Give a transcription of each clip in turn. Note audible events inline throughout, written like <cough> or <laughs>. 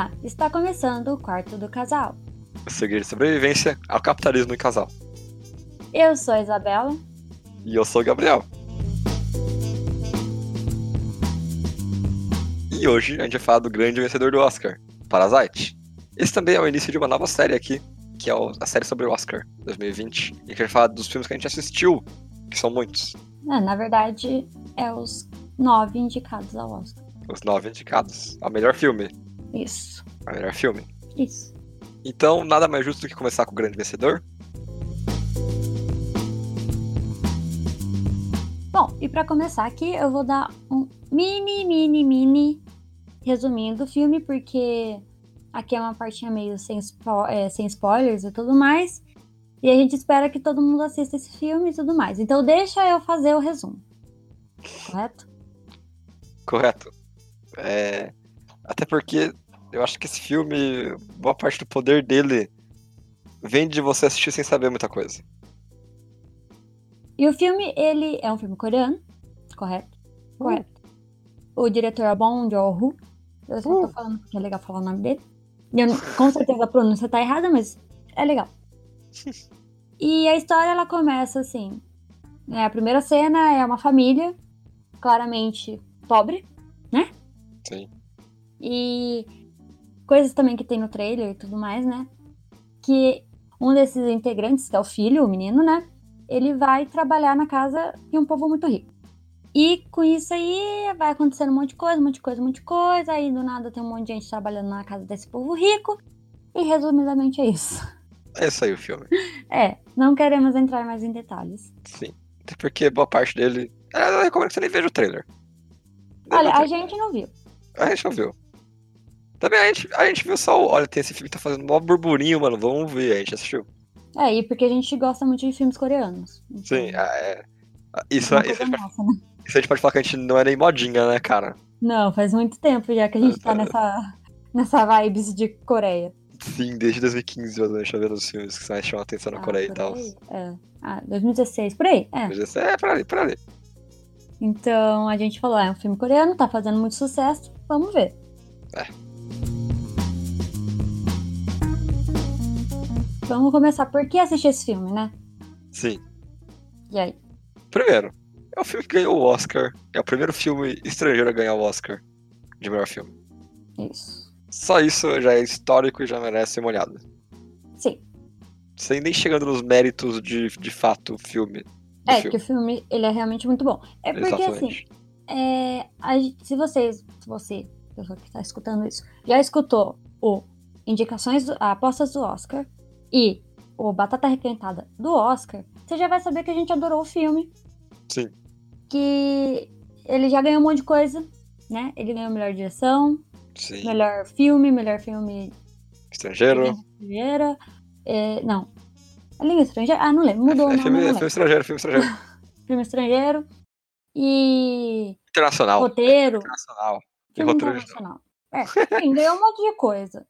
Olá, está começando o quarto do casal. O segredo de sobrevivência ao capitalismo em casal. Eu sou a Isabela. E eu sou o Gabriel. E hoje a gente vai falar do grande vencedor do Oscar, Parasite. Esse também é o início de uma nova série aqui, que é a série sobre o Oscar 2020. E a gente vai falar dos filmes que a gente assistiu, que são muitos. É, na verdade, é os nove indicados ao Oscar. Os nove indicados ao melhor filme. Isso. Ao melhor filme. Isso. Então, nada mais justo do que começar com o grande vencedor. Bom, e para começar aqui, eu vou dar um mini, mini, mini resuminho do filme, porque aqui é uma partinha meio sem, spo é, sem spoilers e tudo mais. E a gente espera que todo mundo assista esse filme e tudo mais. Então deixa eu fazer o resumo. Correto? Correto. É... Até porque eu acho que esse filme, boa parte do poder dele vem de você assistir sem saber muita coisa. E o filme, ele é um filme coreano, correto? Uh. Correto. O diretor é Bong Joon-ho. Eu só tô Uh. falando porque é legal falar o nome dele. E eu com certeza a pronúncia tá errada, mas é legal. <laughs> E a história, ela começa assim. né, a primeira cena é uma família, claramente pobre, Sim. E coisas também que tem no trailer e tudo mais, né? Que um desses integrantes, que é o filho, o menino, né? Ele vai trabalhar na casa de um povo muito rico. E com isso aí vai acontecendo um monte de coisa, um monte de coisa, um monte de coisa. Aí do nada tem um monte de gente trabalhando na casa desse povo rico. E resumidamente é isso. É isso aí o filme. <laughs> É, não queremos entrar mais em detalhes. Sim. Até porque boa parte dele. Eu recomendo que você nem veja o trailer. Olha, a gente não viu. A gente não viu. Também a gente, a gente viu só. Olha, tem esse filme que tá fazendo mó burburinho, mano. Vamos ver. A gente assistiu. É, e porque a gente gosta muito de filmes coreanos. Então, Sim, ah, é. Ah, Isso, uma isso, a coisa gente pode, nossa, né? isso a gente pode falar que a gente não é nem modinha, né, cara? Não, faz muito tempo já que a gente tá nessa, nessa vibes de Coreia. Sim, desde 2015 eu deixo vendo os filmes que mais chamam atenção na Ah, Coreia e tal. aí? É. Ah, 2016, por aí. É. Mas esse É, por ali, por ali. Então a gente falou, ah, é um filme coreano, tá fazendo muito sucesso, vamos ver. É. Vamos começar por que assistir esse filme, né? Sim. E aí? Primeiro, é o filme que ganhou o Oscar. É o primeiro filme estrangeiro a ganhar o Oscar de melhor filme. Isso. Só isso já é histórico e já merece ser molhado. Sim. Sem nem chegando nos méritos de, de fato, o filme. É, filme. que o filme, ele é realmente muito bom. É porque, assim, Exatamente. é, a se vocês, se você, pessoa que tá escutando isso, já escutou o Indicações, do- Apostas do Oscar e o Batata Requentada do Oscar, você já vai saber que a gente adorou o filme. Sim. Que ele já ganhou um monte de coisa, né? Ele ganhou melhor direção, Sim. melhor filme, melhor filme Estrangeiro. estrangeira. é, não. A língua estrangeira? Ah, não lembro. Mudou é, o é nome, filme, não é filme estrangeiro, filme estrangeiro. <laughs> Filme estrangeiro. E Internacional. roteiro. Internacional. E Filme roteiro internacional. É, enfim, ganhou um monte de coisa.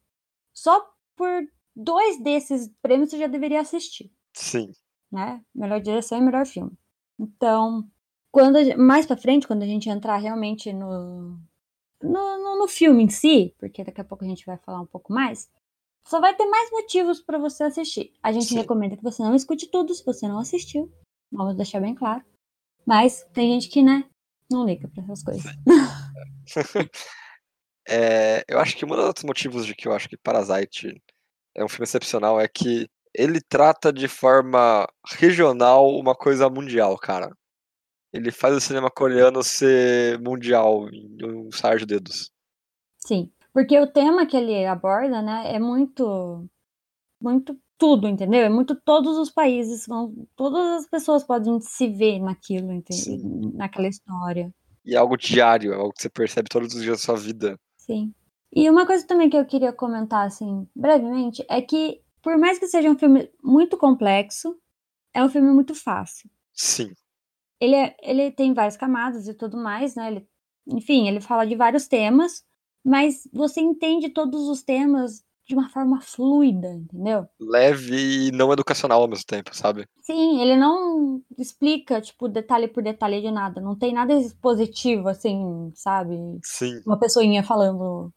Só por dois desses prêmios você já deveria assistir, Sim. né? Melhor direção e melhor filme. Então, quando mais pra frente, quando a gente entrar realmente no, no, no, filme em si, porque daqui a pouco a gente vai falar um pouco mais, só vai ter mais motivos pra você assistir. A gente Sim. recomenda que você não escute tudo se você não assistiu. Vamos deixar bem claro. Mas tem gente que, né, não liga pra essas coisas. <laughs> É, eu acho que um dos outros motivos de que eu acho que Parasite é um filme excepcional é que ele trata de forma regional uma coisa mundial, cara. Ele faz o cinema coreano ser mundial em um sar de dedos. Sim, porque o tema que ele aborda, né, é muito, muito tudo, entendeu? É muito todos os países, vão, todas as pessoas podem se ver naquilo, entende? Sim. Naquela história. E é algo diário, é algo que você percebe todos os dias da sua vida. Sim. E uma coisa também que eu queria comentar, assim, brevemente, é que, por mais que seja um filme muito complexo, é um filme muito fácil. Sim, Ele, é, ele tem várias camadas e tudo mais, né? Ele, enfim, ele fala de vários temas, mas você entende todos os temas de uma forma fluida, entendeu? leve e não educacional ao mesmo tempo, sabe? Sim, ele não explica, tipo, detalhe por detalhe de nada. Não tem nada expositivo, assim, sabe? Sim, Uma pessoinha falando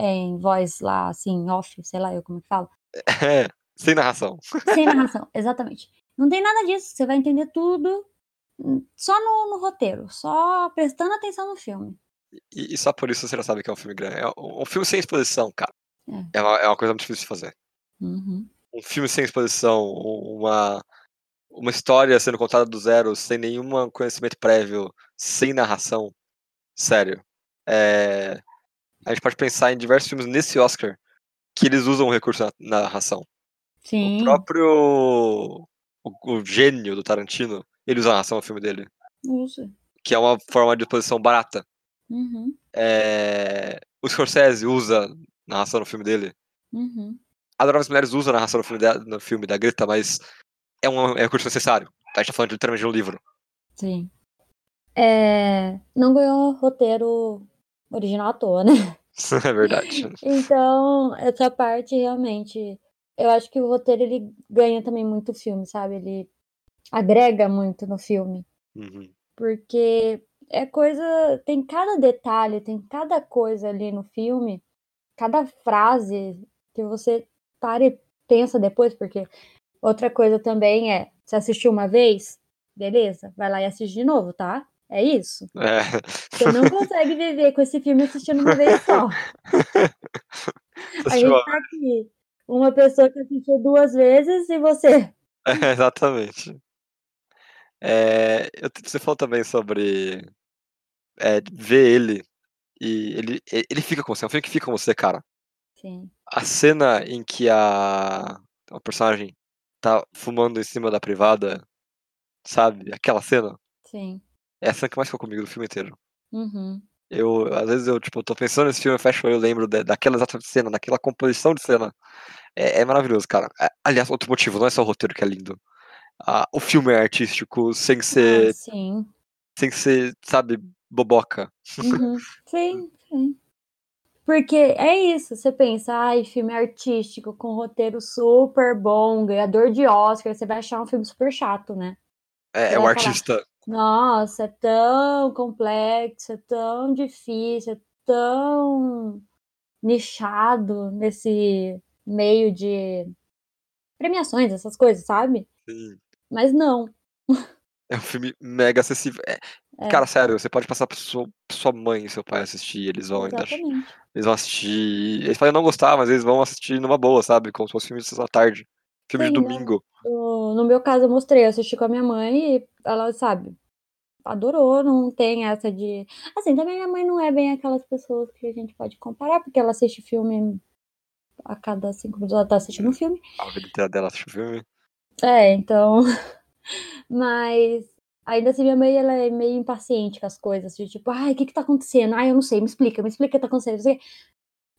é, em voz lá, assim, off, sei lá eu como é que falo. É, <laughs> sem narração. Sem narração, exatamente. Não tem nada disso, você vai entender tudo hum, só no, no roteiro, só prestando atenção no filme. E, e só por isso você já sabe que é um filme grande. É um, um filme sem exposição, cara. É. É, uma, é uma coisa muito difícil de fazer. Uhum. Um filme sem exposição, uma, uma história sendo contada do zero, sem nenhum conhecimento prévio, sem narração. Sério. É, a gente pode pensar em diversos filmes nesse Oscar que eles usam o recurso na, na narração. Sim. O próprio. O, o gênio do Tarantino, ele usa a narração no filme dele. Usa. Que é uma forma de exposição barata. Uhum. É, o Scorsese usa narração no filme dele. Uhum. Adoráveis Mulheres usa narração no filme, da, no filme da Greta, mas é um, é um recurso necessário. A gente tá falando literalmente de um livro. Sim. É, não ganhou roteiro original à toa, né? <laughs> é verdade. Então, essa parte realmente. Eu acho que o roteiro ele ganha também muito filme, sabe? Ele agrega muito no filme. Uhum. Porque é coisa. Tem cada detalhe, tem cada coisa ali no filme, cada frase que você para e pensa depois, porque outra coisa também é: você assistiu uma vez, beleza, vai lá e assiste de novo, tá? É isso. É. Você não consegue viver com esse filme assistindo uma vez só. <laughs> A gente tá aqui. Uma pessoa que assistiu duas vezes e você. É, exatamente. É, eu- você falou também sobre é, ver ele e ele, ele fica com você, é um filme que fica com você, cara. Sim. A cena em que a, a personagem tá fumando em cima da privada, sabe? Aquela cena. Sim. É a cena que mais ficou comigo do filme inteiro. Uhum. Eu, às vezes, eu, tipo, tô pensando nesse filme, eu fecho o eu lembro da- daquela exata cena, daquela composição de cena. É, é maravilhoso, cara. É, aliás, outro motivo, não é só o roteiro que é lindo. Ah, o filme é artístico, sem Ah, ser, sim. sem ser, sabe, boboca. Uhum. <laughs> Sim, sim. Porque é isso, você pensa, ai, filme artístico, com roteiro super bom, ganhador de Oscar, você vai achar um filme super chato, né? É, é um vai falar, artista. Nossa, é tão complexo, é tão difícil, é tão nichado nesse meio de premiações, essas coisas, sabe? Sim. Mas não. É um filme mega acessível. É, É. Cara, sério, você pode passar pra sua, sua mãe e seu pai assistir, eles vão ainda. Eles vão assistir. Eles podem não gostar, mas eles vão assistir numa boa, sabe? Como se fosse filme de sessão da tarde. Filme de Sim, domingo. No, no meu caso, eu mostrei, eu assisti com a minha mãe e ela, sabe, adorou, não tem essa de. Assim, também minha mãe não é bem aquelas pessoas que a gente pode comparar, porque ela assiste filme a cada cinco minutos, ela tá assistindo um filme. A vida dela assistiu o filme. É, então. <laughs> Mas ainda assim, minha mãe ela é meio impaciente com as coisas, de tipo, ai, o que que tá acontecendo? Ai, eu não sei, me explica, me explica o que tá acontecendo.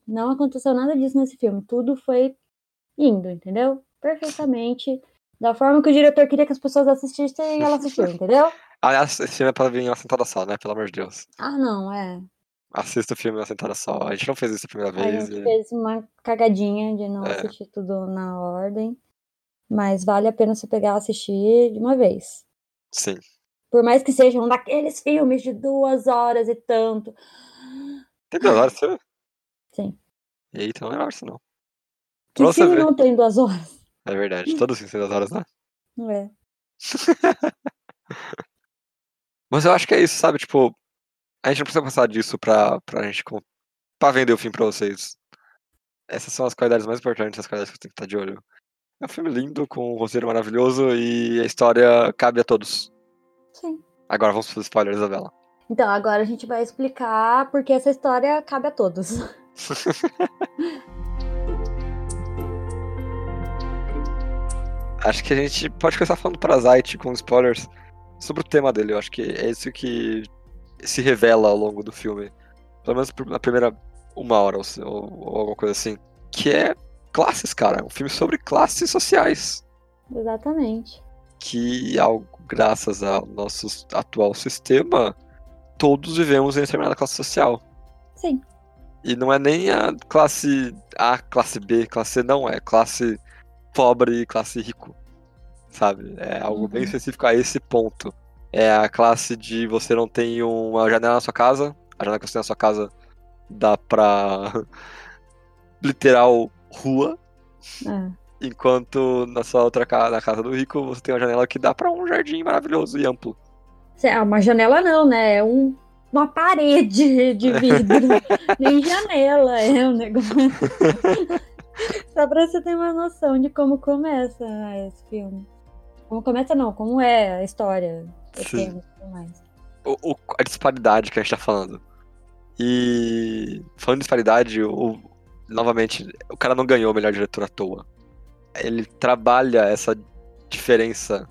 Não aconteceu nada disso nesse filme, tudo foi indo, entendeu? Perfeitamente. Da forma que o diretor queria que as pessoas assistissem e ela assistiu, <laughs> entendeu? Aliás, esse filme é pra vir uma sentada só, né? Pelo amor de Deus. Ah, não, é. Assista o filme uma sentada só. A gente não fez isso a primeira A vez. gente e- fez uma cagadinha de não É. assistir tudo na ordem. Mas vale a pena você pegar e assistir de uma vez. Sim. Por mais que seja um daqueles filmes de duas horas e tanto. Tem duas horas, você? Sim. Eita, não é isso não. Que você filme não tem duas horas? É verdade. Filmes têm duas horas, né? Não é. <laughs> Mas eu acho que é isso, sabe? Tipo, a gente não precisa passar disso pra, pra gente. pra vender o filme pra vocês. Essas são as qualidades mais importantes, as qualidades que você tem que estar de olho. É um filme lindo, com um roteiro maravilhoso e a história cabe a todos. Sim. Agora vamos para os spoilers, Isabela. Então, agora a gente vai explicar porque essa história cabe a todos. <laughs> Acho que a gente pode começar falando Parasite com spoilers sobre o tema dele. Eu acho que é isso que se revela ao longo do filme. Pelo menos na primeira uma hora ou, ou- alguma coisa assim. Que é classes, cara. Um filme sobre classes sociais. Exatamente. Que, algo, graças ao nosso atual sistema, todos vivemos em determinada classe social. Sim. E não é nem a classe A, classe B, classe C, não. É classe pobre e classe rico. Sabe? É algo bem Uhum. específico a esse ponto. É a classe de você não tem uma janela na sua casa. A janela que você tem na sua casa dá pra. <laughs> literal rua, É. enquanto na sua outra casa, na casa do rico, você tem uma janela que dá pra um jardim maravilhoso e amplo. Ah, uma janela não, né? É um, uma parede de vidro. <laughs> Nem janela, é um negócio. <laughs> <laughs> Só pra você ter uma noção de como começa né, esse filme. Como começa não, como é a história. o Sim. e mais. o- o- a disparidade que a gente tá falando. E falando de disparidade, o, novamente, o cara não ganhou o melhor diretor à toa. Ele trabalha essa diferença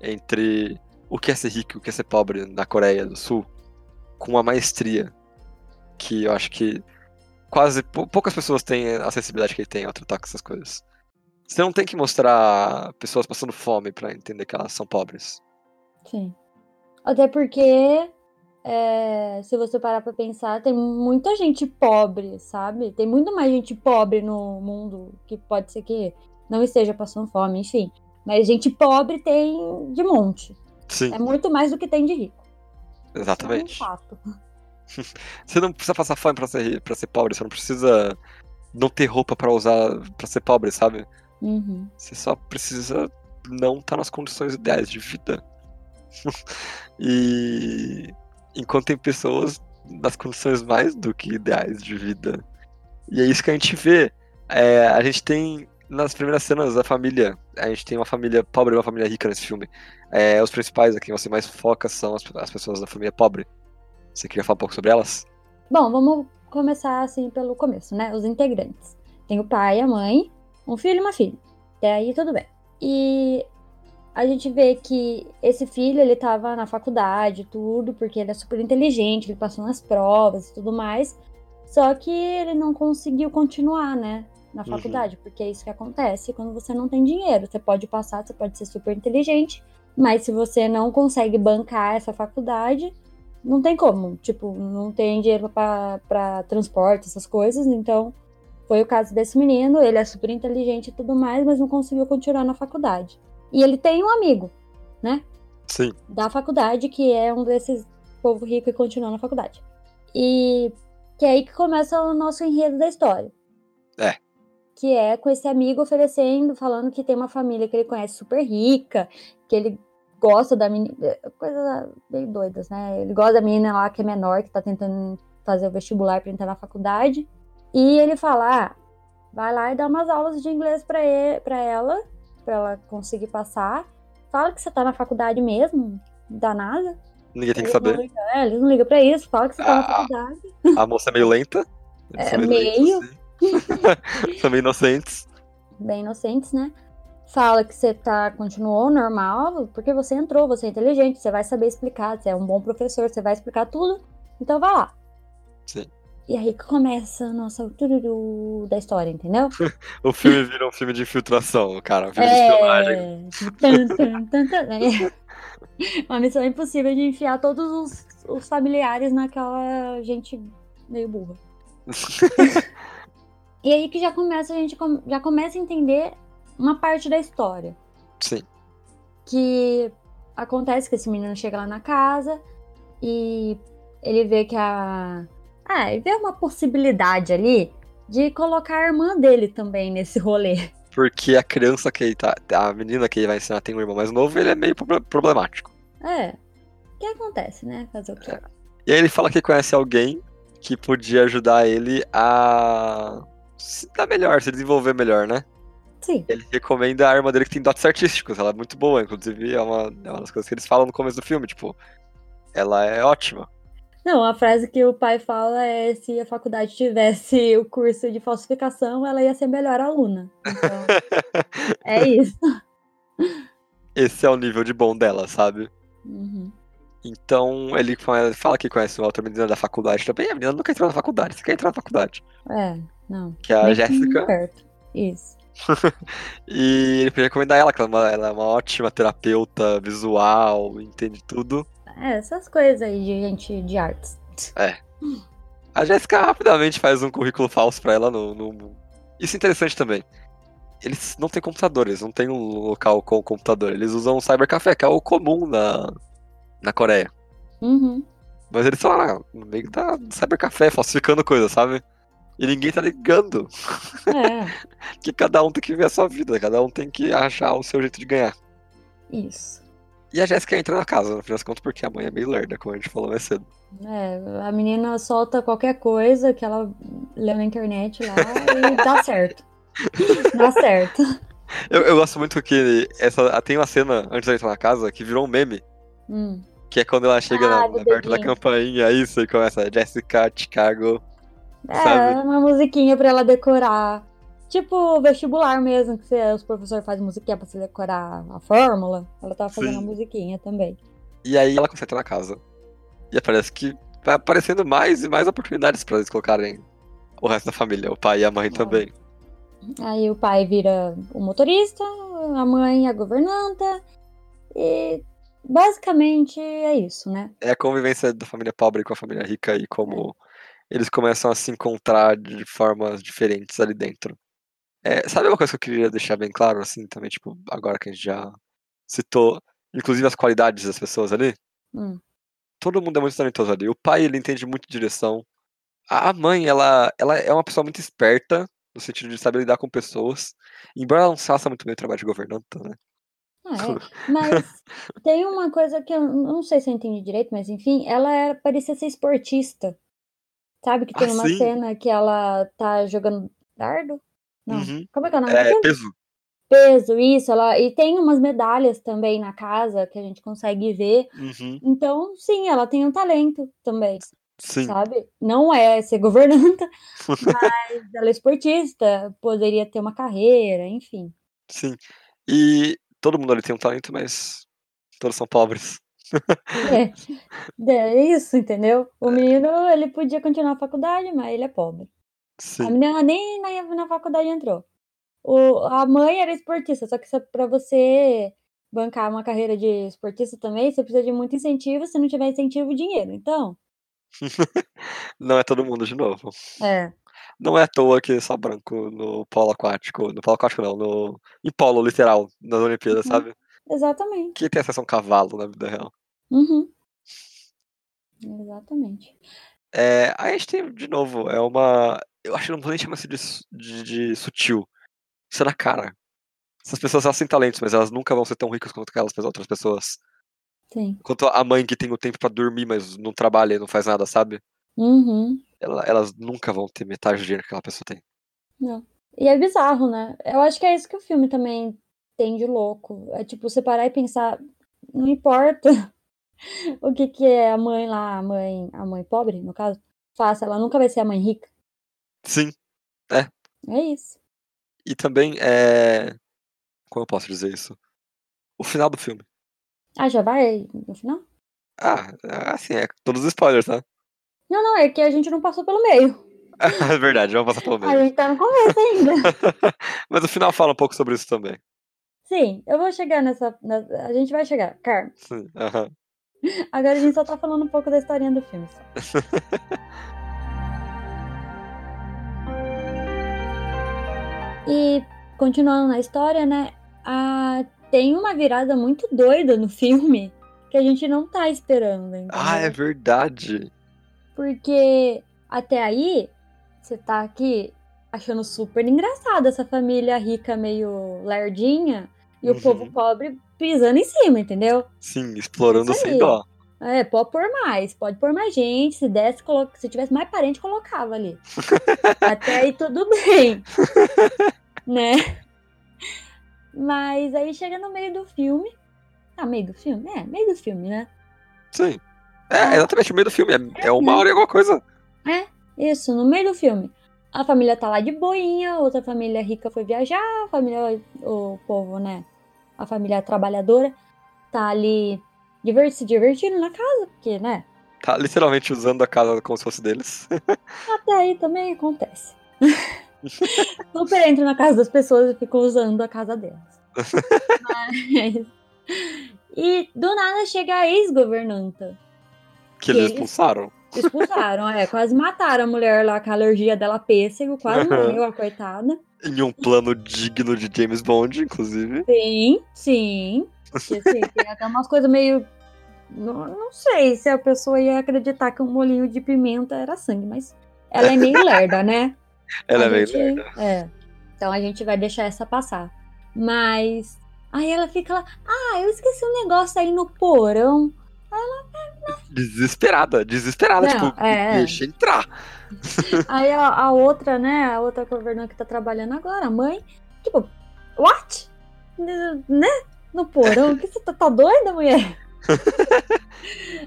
entre o que é ser rico e o que é ser pobre na Coreia do Sul com uma maestria que eu acho que quase pou- poucas pessoas têm a sensibilidade que ele tem ao tratar com essas coisas. Você não tem que mostrar pessoas passando fome pra entender que elas são pobres. Sim. Até porque, é, se você parar pra pensar, tem muita gente pobre, sabe? Tem muito mais gente pobre no mundo que pode ser que não esteja passando fome, enfim. Mas gente pobre tem de monte. Sim, É muito mais do que tem de rico. exatamente. É um fato. <laughs> Você não precisa passar fome pra ser, pra ser pobre, você não precisa não ter roupa pra usar pra ser pobre, sabe? Uhum. Você só precisa não estar nas condições ideais de vida. <laughs> e enquanto tem pessoas nas condições mais do que ideais de vida. E é isso que a gente vê. É, a gente tem nas primeiras cenas a família. A gente tem uma família pobre e uma família rica nesse filme. É, os principais a quem você mais foca são as, as pessoas da família pobre. Você queria falar um pouco sobre elas? Bom, vamos começar assim pelo começo, né? Os integrantes. Tem o pai, a mãe, um filho e uma filha. Até aí tudo bem. E a gente vê que esse filho, ele tava na faculdade, tudo, porque ele é super inteligente, ele passou nas provas e tudo mais. Só que ele não conseguiu continuar, né? Na Uhum. faculdade, porque é isso que acontece quando você não tem dinheiro. Você pode passar, você pode ser super inteligente, mas se você não consegue bancar essa faculdade, não tem como. Tipo, não tem dinheiro pra pra transporte, essas coisas. Então, foi o caso desse menino. Ele é super inteligente e tudo mais, mas não conseguiu continuar na faculdade. E ele tem um amigo, né? Sim. Da faculdade, que é um desses povo rico e continua na faculdade. E que é aí que começa o nosso enredo da história. É. Que é com esse amigo oferecendo, falando que tem uma família que ele conhece super rica, que ele gosta da menina. Coisa meio doidas, né? Ele gosta da menina lá que é menor, que tá tentando fazer o vestibular pra entrar na faculdade. E ele fala: ah, vai lá e dá umas aulas de inglês pra ela, pra ela conseguir passar. Fala que você tá na faculdade mesmo, não dá nada. Ninguém tem que não saber. ligam- é, eles não ligam pra isso, fala que você tá na Ah. faculdade. A moça é meio lenta. É, meio. lentos, assim. <laughs> são meio inocentes. bem inocentes, né? Fala que você tá, continuou normal, porque você entrou, você é inteligente, você vai saber explicar, você é um bom professor, você vai explicar tudo, então vai lá. Sim. E aí que começa a nossa tururu da história, entendeu? <laughs> O filme vira um filme de infiltração, cara. Um filme de espionagem. É. Tan, tan, tan. É. Uma missão impossível de enfiar todos os, os familiares naquela gente meio burra. <laughs> E aí que já começa a gente já começa a entender uma parte da história. Sim. que acontece que esse menino chega lá na casa e ele vê que a. Ah, ele vê uma possibilidade ali de colocar a irmã dele também nesse rolê. Porque a criança que ele tá. A menina que ele vai ensinar tem um irmão mais novo, ele é meio proble- problemático. É. O que acontece, né? Fazer o quê? E aí ele fala que conhece alguém que podia ajudar ele a se dar melhor, se desenvolver melhor, né? Sim. Ele recomenda a arma dele que tem dotes artísticos, ela é muito boa, inclusive é uma, é uma das coisas que eles falam no começo do filme, tipo, ela é ótima. Não, a frase que o pai fala é se a faculdade tivesse o curso de falsificação, ela ia ser melhor aluna. Então, <laughs> é isso. Esse é o nível de bom dela, sabe? Uhum. Então ele fala que conhece uma outra menina da faculdade também. A menina nunca entrou na faculdade, você quer entrar na faculdade. É, não. Que é a Jéssica. Isso. <laughs> E ele podia recomendar ela, que ela é, uma, ela é uma ótima terapeuta visual, entende tudo. É, essas coisas aí de gente de artes. A Jéssica rapidamente faz um currículo falso pra ela no, no- Isso é interessante também. Eles não têm computador, eles não têm um local com computador. Eles usam um cybercafé, que é o comum na, na Coreia. Uhum. Mas eles estão lá no meio da cybercafé, falsificando coisa, sabe? E ninguém tá ligando. É, <laughs> Que cada um tem que ver a sua vida, cada um tem que achar o seu jeito de ganhar. isso. E a Jéssica entra na casa, no final das contas, porque a mãe é meio lerda, como a gente falou mais cedo. É, a menina solta qualquer coisa que ela leu na internet lá e dá <laughs> certo. Dá certo. Eu, eu gosto muito que essa, tem uma cena antes de entrar na casa que virou um meme, Hum. que é quando ela chega Ah, na- na- perto da campainha, isso, e começa Jessica, Chicago. É, Sabe? uma musiquinha pra ela decorar. Tipo vestibular mesmo, que você- os professores fazem musiquinha pra você decorar a fórmula. Ela tava fazendo Sim. a musiquinha também. E aí ela consegue entrar na casa. E parece que vai aparecendo mais e mais oportunidades pra eles colocarem o resto da família, o pai e a mãe também. Aí o pai vira o motorista, a mãe a governanta. E basicamente é isso, né? É a convivência da família pobre com a família rica e como eles começam a se encontrar de formas diferentes ali dentro. É, sabe uma coisa que eu queria deixar bem claro, assim, também, tipo, agora que a gente já citou, inclusive as qualidades das pessoas ali? Hum. Todo mundo é muito talentoso ali. O pai, ele entende muito de direção. A mãe, ela, ela é uma pessoa muito esperta, no sentido de saber lidar com pessoas. Embora ela não faça muito bem o trabalho de governanta, né? Ah, é. <laughs> Mas tem uma coisa que eu não sei se eu entendi direito, mas enfim, ela era, parecia ser esportista. Sabe que tem Ah, uma sim. cena que ela tá jogando dardo? Não. Uhum. Como é que é o nome É, peso. Peso, isso. Ela... E tem umas medalhas também na casa que a gente consegue ver. Uhum. Então, sim, ela tem um talento também, Sim. sabe? Não é ser governanta, <laughs> mas ela é esportista, poderia ter uma carreira, enfim. Sim. E todo mundo ali tem um talento, mas todos são pobres. É, <laughs> é isso, entendeu? O menino, ele podia continuar a faculdade, mas ele é pobre. A Sim. menina nem na, na faculdade entrou. O, a mãe era esportista, só que pra você bancar uma carreira de esportista também, você precisa de muito incentivo, se não tiver incentivo, dinheiro. Então, <laughs> Não é todo mundo de novo. é. Não é à toa que é só branco no polo aquático. No polo aquático não, no. Em polo, literal, nas Olimpíadas, Uhum. sabe? Exatamente. Que tem acesso a um cavalo na vida real. Uhum. Exatamente. É, aí a gente tem, de novo, é uma. Eu acho que não vou nem chamar isso de, de, de sutil. Isso é na cara. Essas pessoas elas têm talentos, mas elas nunca vão ser tão ricas quanto aquelas outras pessoas. Sim. Quanto a mãe que tem o tempo pra dormir, mas não trabalha e não faz nada, sabe? Uhum. Ela- elas nunca vão ter metade do dinheiro que aquela pessoa tem. Não. E é bizarro, né? Eu acho que é isso que o filme também tem de louco. É tipo, você parar e pensar, não importa o que que é a mãe lá, a mãe, a mãe pobre, no caso, faça, ela nunca vai ser a mãe rica. Sim. É isso. E também é. Como eu posso dizer isso? O final do filme. Ah, já vai no final? Ah, assim, é todos os spoilers, tá? Não, não, é que a gente não passou pelo meio. <laughs> É verdade, vamos passar pelo A meio. gente tá no começo ainda. <laughs> Mas o final fala um pouco sobre isso também. Sim, eu vou chegar nessa. na- a gente vai chegar, Carmen. Sim, aham. Agora a gente só tá falando um pouco da historinha do filme. Só. <laughs> e continuando na história, né? A, tem uma virada muito doida no filme que a gente não tá esperando. Entendeu? Ah, é verdade. Porque até aí, você tá aqui achando super engraçado essa família rica meio lerdinha e o Uhum. povo pobre pisando em cima, entendeu? Sim, explorando Isso sem dó. É, pode pôr mais, pode pôr mais gente. Se desse, colo- se tivesse mais parente, colocava ali. <laughs> Até aí tudo bem. né? Mas aí chega no meio do filme. Ah, meio do filme? É, meio do filme, né? Sim. É, Ah. exatamente o meio do filme. É, é uma né? hora e alguma coisa. Isso, no meio do filme. A família tá lá de boinha, outra família rica foi viajar, a família, o povo, né? A família trabalhadora tá ali se divertindo na casa, porque, né? Tá literalmente usando a casa como se fosse deles. <laughs> Até aí também acontece. <laughs> Super entro na casa das pessoas e fico usando a casa delas. <laughs> Mas... E do nada chega a ex-governanta. Que eles eles- expulsaram. Expulsaram, é, quase mataram a mulher lá com a alergia dela pêssego, quase morreu a coitada. Em um plano digno de James Bond, inclusive. Sim, sim. Assim, tem até umas coisas meio. Não, não sei se a pessoa ia acreditar que um molinho de pimenta era sangue, mas ela é meio lerda, né? <laughs> Ela a é gente- lerda. É. Então a gente vai deixar essa passar. Mas. Aí ela fica lá. Ah, eu esqueci um negócio aí no porão. Desesperada, desesperada, Não, tipo, é. deixa entrar. Aí a, a outra, né? A outra governanta que tá trabalhando agora, a mãe. Tipo, what? Né? No porão? Que você tá, tá doida, mulher?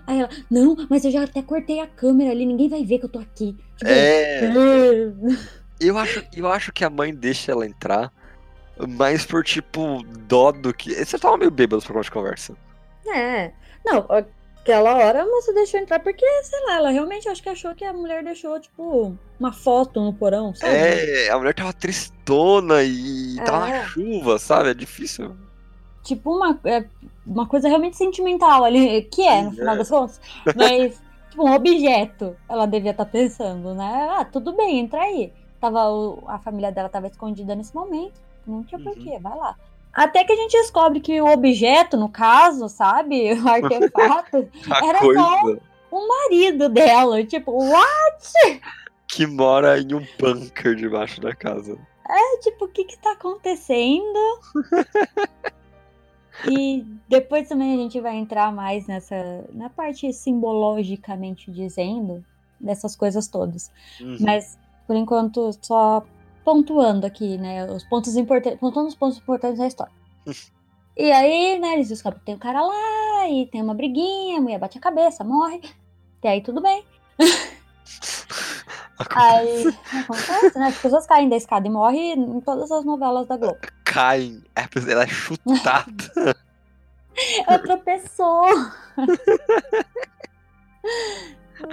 Aí ela, não, mas eu já até cortei a câmera ali, ninguém vai ver que eu tô aqui. Tipo, É, "É". <laughs> eu acho, eu acho que a mãe deixa ela entrar, mas por tipo, dó do que. Você tava meio bêbado pra de conversa. É. Não, aquela hora a moça deixou entrar porque, sei lá, ela realmente acho que achou que a mulher deixou, tipo, uma foto no porão, sabe? É, a mulher tava tristona e tava É. na chuva, sabe? É difícil. Tipo, uma, é, uma coisa realmente sentimental ali, que é, no final é. das contas. Mas, <laughs> tipo, um objeto, ela devia estar pensando, né? Ah, tudo bem, entra aí. Tava a família dela tava escondida nesse momento, não tinha Uhum. porquê, vai lá. Até que a gente descobre que o objeto, no caso, sabe? <laughs> O artefato, <laughs> Era coisa só- o marido dela. Tipo, what? que mora em um bunker debaixo da casa. Tipo, o que que tá acontecendo? <laughs> E depois também a gente vai entrar mais nessa na parte simbologicamente dizendo dessas coisas todas. Uhum. Mas por enquanto só pontuando aqui, né, os pontos importantes, pontuando os pontos importantes da história. <laughs> E aí, né, eles descobrem que tem um cara lá e tem uma briguinha, a mulher bate a cabeça, morre. Até aí tudo bem. <laughs> Aí acontece, né? As pessoas caem da escada e morrem em todas as novelas da Globo. Caem, é- ela é chutada. <laughs> Ela tropeçou.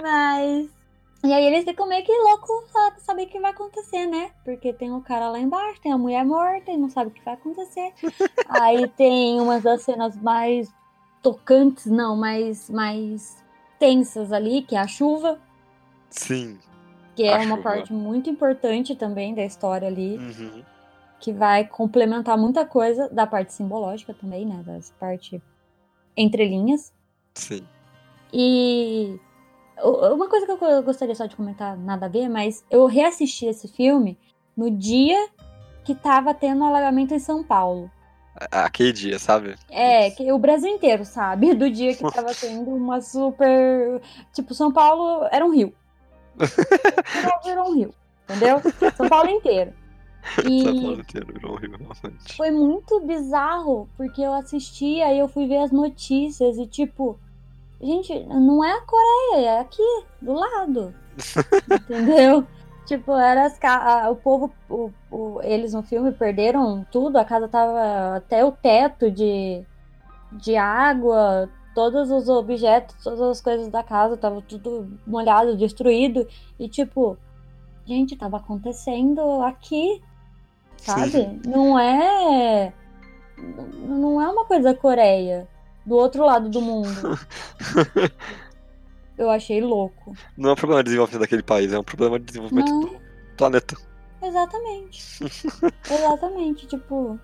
Mas. E aí eles ficam meio que loucos pra saber o que vai acontecer, né? Porque tem o cara lá embaixo, tem a mulher morta e não sabe o que vai acontecer. <laughs> aí tem umas das cenas mais tocantes, não, mais, mais tensas ali, que é a chuva, Sim. que é uma chuva. parte muito importante também da história ali. Uhum. que vai complementar muita coisa da parte simbológica também, né? Das parte entre linhas. Sim. E uma coisa que eu gostaria só de comentar, nada a ver, mas eu reassisti esse filme no dia que tava tendo alagamento em São Paulo. Aquele dia, sabe? É, que o Brasil inteiro sabe, do dia que tava tendo uma super. Tipo, São Paulo era um rio. São Paulo virou um rio, entendeu? São Paulo inteiro. <laughs> E... São Paulo inteiro virou um rio, realmente. Foi muito bizarro, porque eu assisti, aí eu fui ver as notícias e tipo, gente, não é a Coreia, é aqui, do lado. <laughs> Entendeu? Tipo, era ca- o povo, o- o- eles no filme perderam tudo, a casa tava até o teto de, de água, todos os objetos, todas as coisas da casa, tava tudo molhado, destruído. E tipo, gente, tava acontecendo aqui, sabe? Sim. Não é. Não é uma coisa Coreia, do outro lado do mundo. <laughs> Eu achei louco. Não é um problema de desenvolvimento daquele país, é um problema de desenvolvimento Não. do planeta. Exatamente. <laughs> Exatamente, tipo.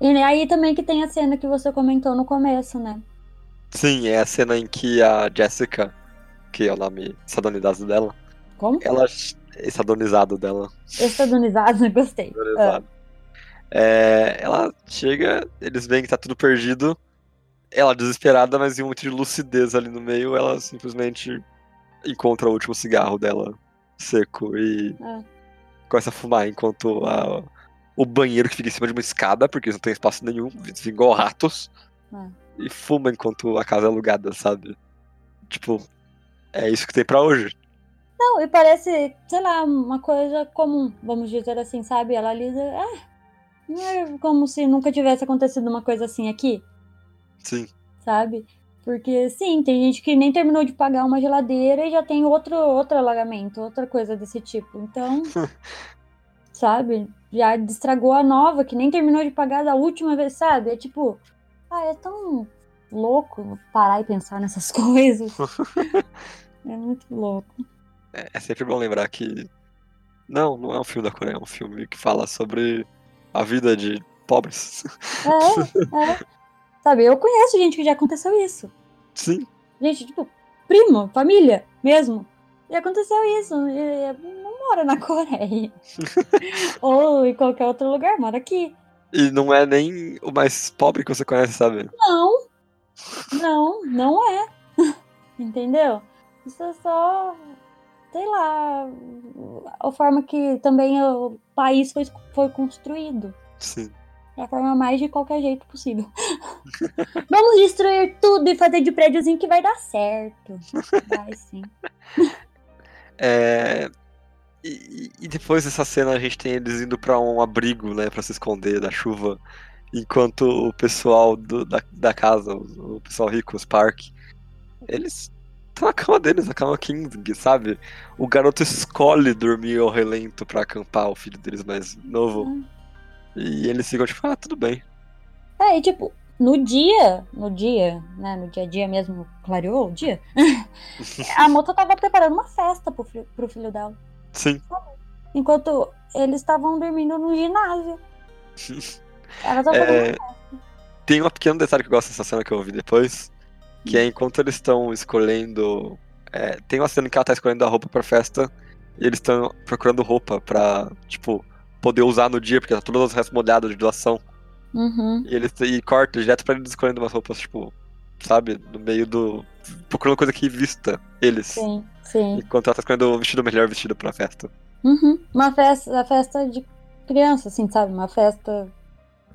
E aí também que tem a cena que você comentou no começo, né? Sim, é a cena em que a Jessica, que é o nome estadunizado dela, Como? ela. Estadunizado dela. Estadunizado, <laughs> gostei. Estadunizado. É, ela chega, eles veem que tá tudo perdido. Ela desesperada, mas em muito de lucidez ali no meio, ela simplesmente encontra o último cigarro dela seco e É. começa a fumar enquanto a- o banheiro que fica em cima de uma escada, porque não tem espaço nenhum, fica igual ratos, É. e fuma enquanto a casa é alugada, sabe? Tipo, é isso que tem pra hoje. Não, e parece, sei lá, uma coisa comum, vamos dizer assim, sabe? Ela lida. Ah, não é como se nunca tivesse acontecido uma coisa assim aqui, Sim, sabe? Porque sim, tem gente que nem terminou de pagar uma geladeira e já tem outro, outro alagamento, outra coisa desse tipo. Então, <laughs> sabe? Já estragou a nova, que nem terminou de pagar da última vez, sabe? É tipo, ah, é tão louco parar e pensar nessas <laughs> coisas. é muito louco. é, é sempre bom lembrar que. Não, não é um filme da Coreia, é um filme que fala sobre a vida de pobres. É, é. <laughs> Sabe, eu conheço gente que já aconteceu isso. Sim, Gente, tipo, primo, família mesmo. E aconteceu isso. E não mora na <laughs> Coreia. Ou em qualquer outro lugar, mora aqui. E não é nem o mais pobre que você conhece, sabe? Não. Não, não é. <laughs> Entendeu? Isso é só, sei lá, a forma que também o país foi, foi construído. Sim. É a forma mais de qualquer jeito possível. <laughs> Vamos destruir tudo e fazer de prédiozinho que vai dar certo. Vai sim. <laughs> É, e, e, depois dessa cena a gente tem eles indo para um abrigo, né, para se esconder da chuva, enquanto o pessoal do, da, da casa, o, o pessoal rico, os Park, eles estão na cama deles, na cama King, sabe? O garoto escolhe dormir ao relento para acampar o filho deles mais novo. Hum. E eles ficam tipo, ah, tudo bem. É, e tipo, no dia, no dia, né, no dia a dia mesmo, clareou o dia, <laughs> a moça tava preparando uma festa pro, filho, pro filho dela. Sim. Enquanto eles estavam dormindo no ginásio. <laughs> Ela tava é... Tem um pequeno detalhe que eu gosto dessa cena que eu ouvi depois, que é enquanto eles estão escolhendo. É, tem uma cena que ela tá escolhendo a roupa pra festa, e eles estão procurando roupa pra, tipo, poder usar no dia, porque tá todas as restos molhadas de doação. Uhum. E eles e corta direto pra eles escolhendo umas roupas, tipo, sabe, no meio do. procurando coisa que vista eles. Sim, sim. Enquanto ela tá escolhendo o vestido melhor vestido pra festa. Uhum. Uma festa, a festa de criança, assim, sabe? Uma festa.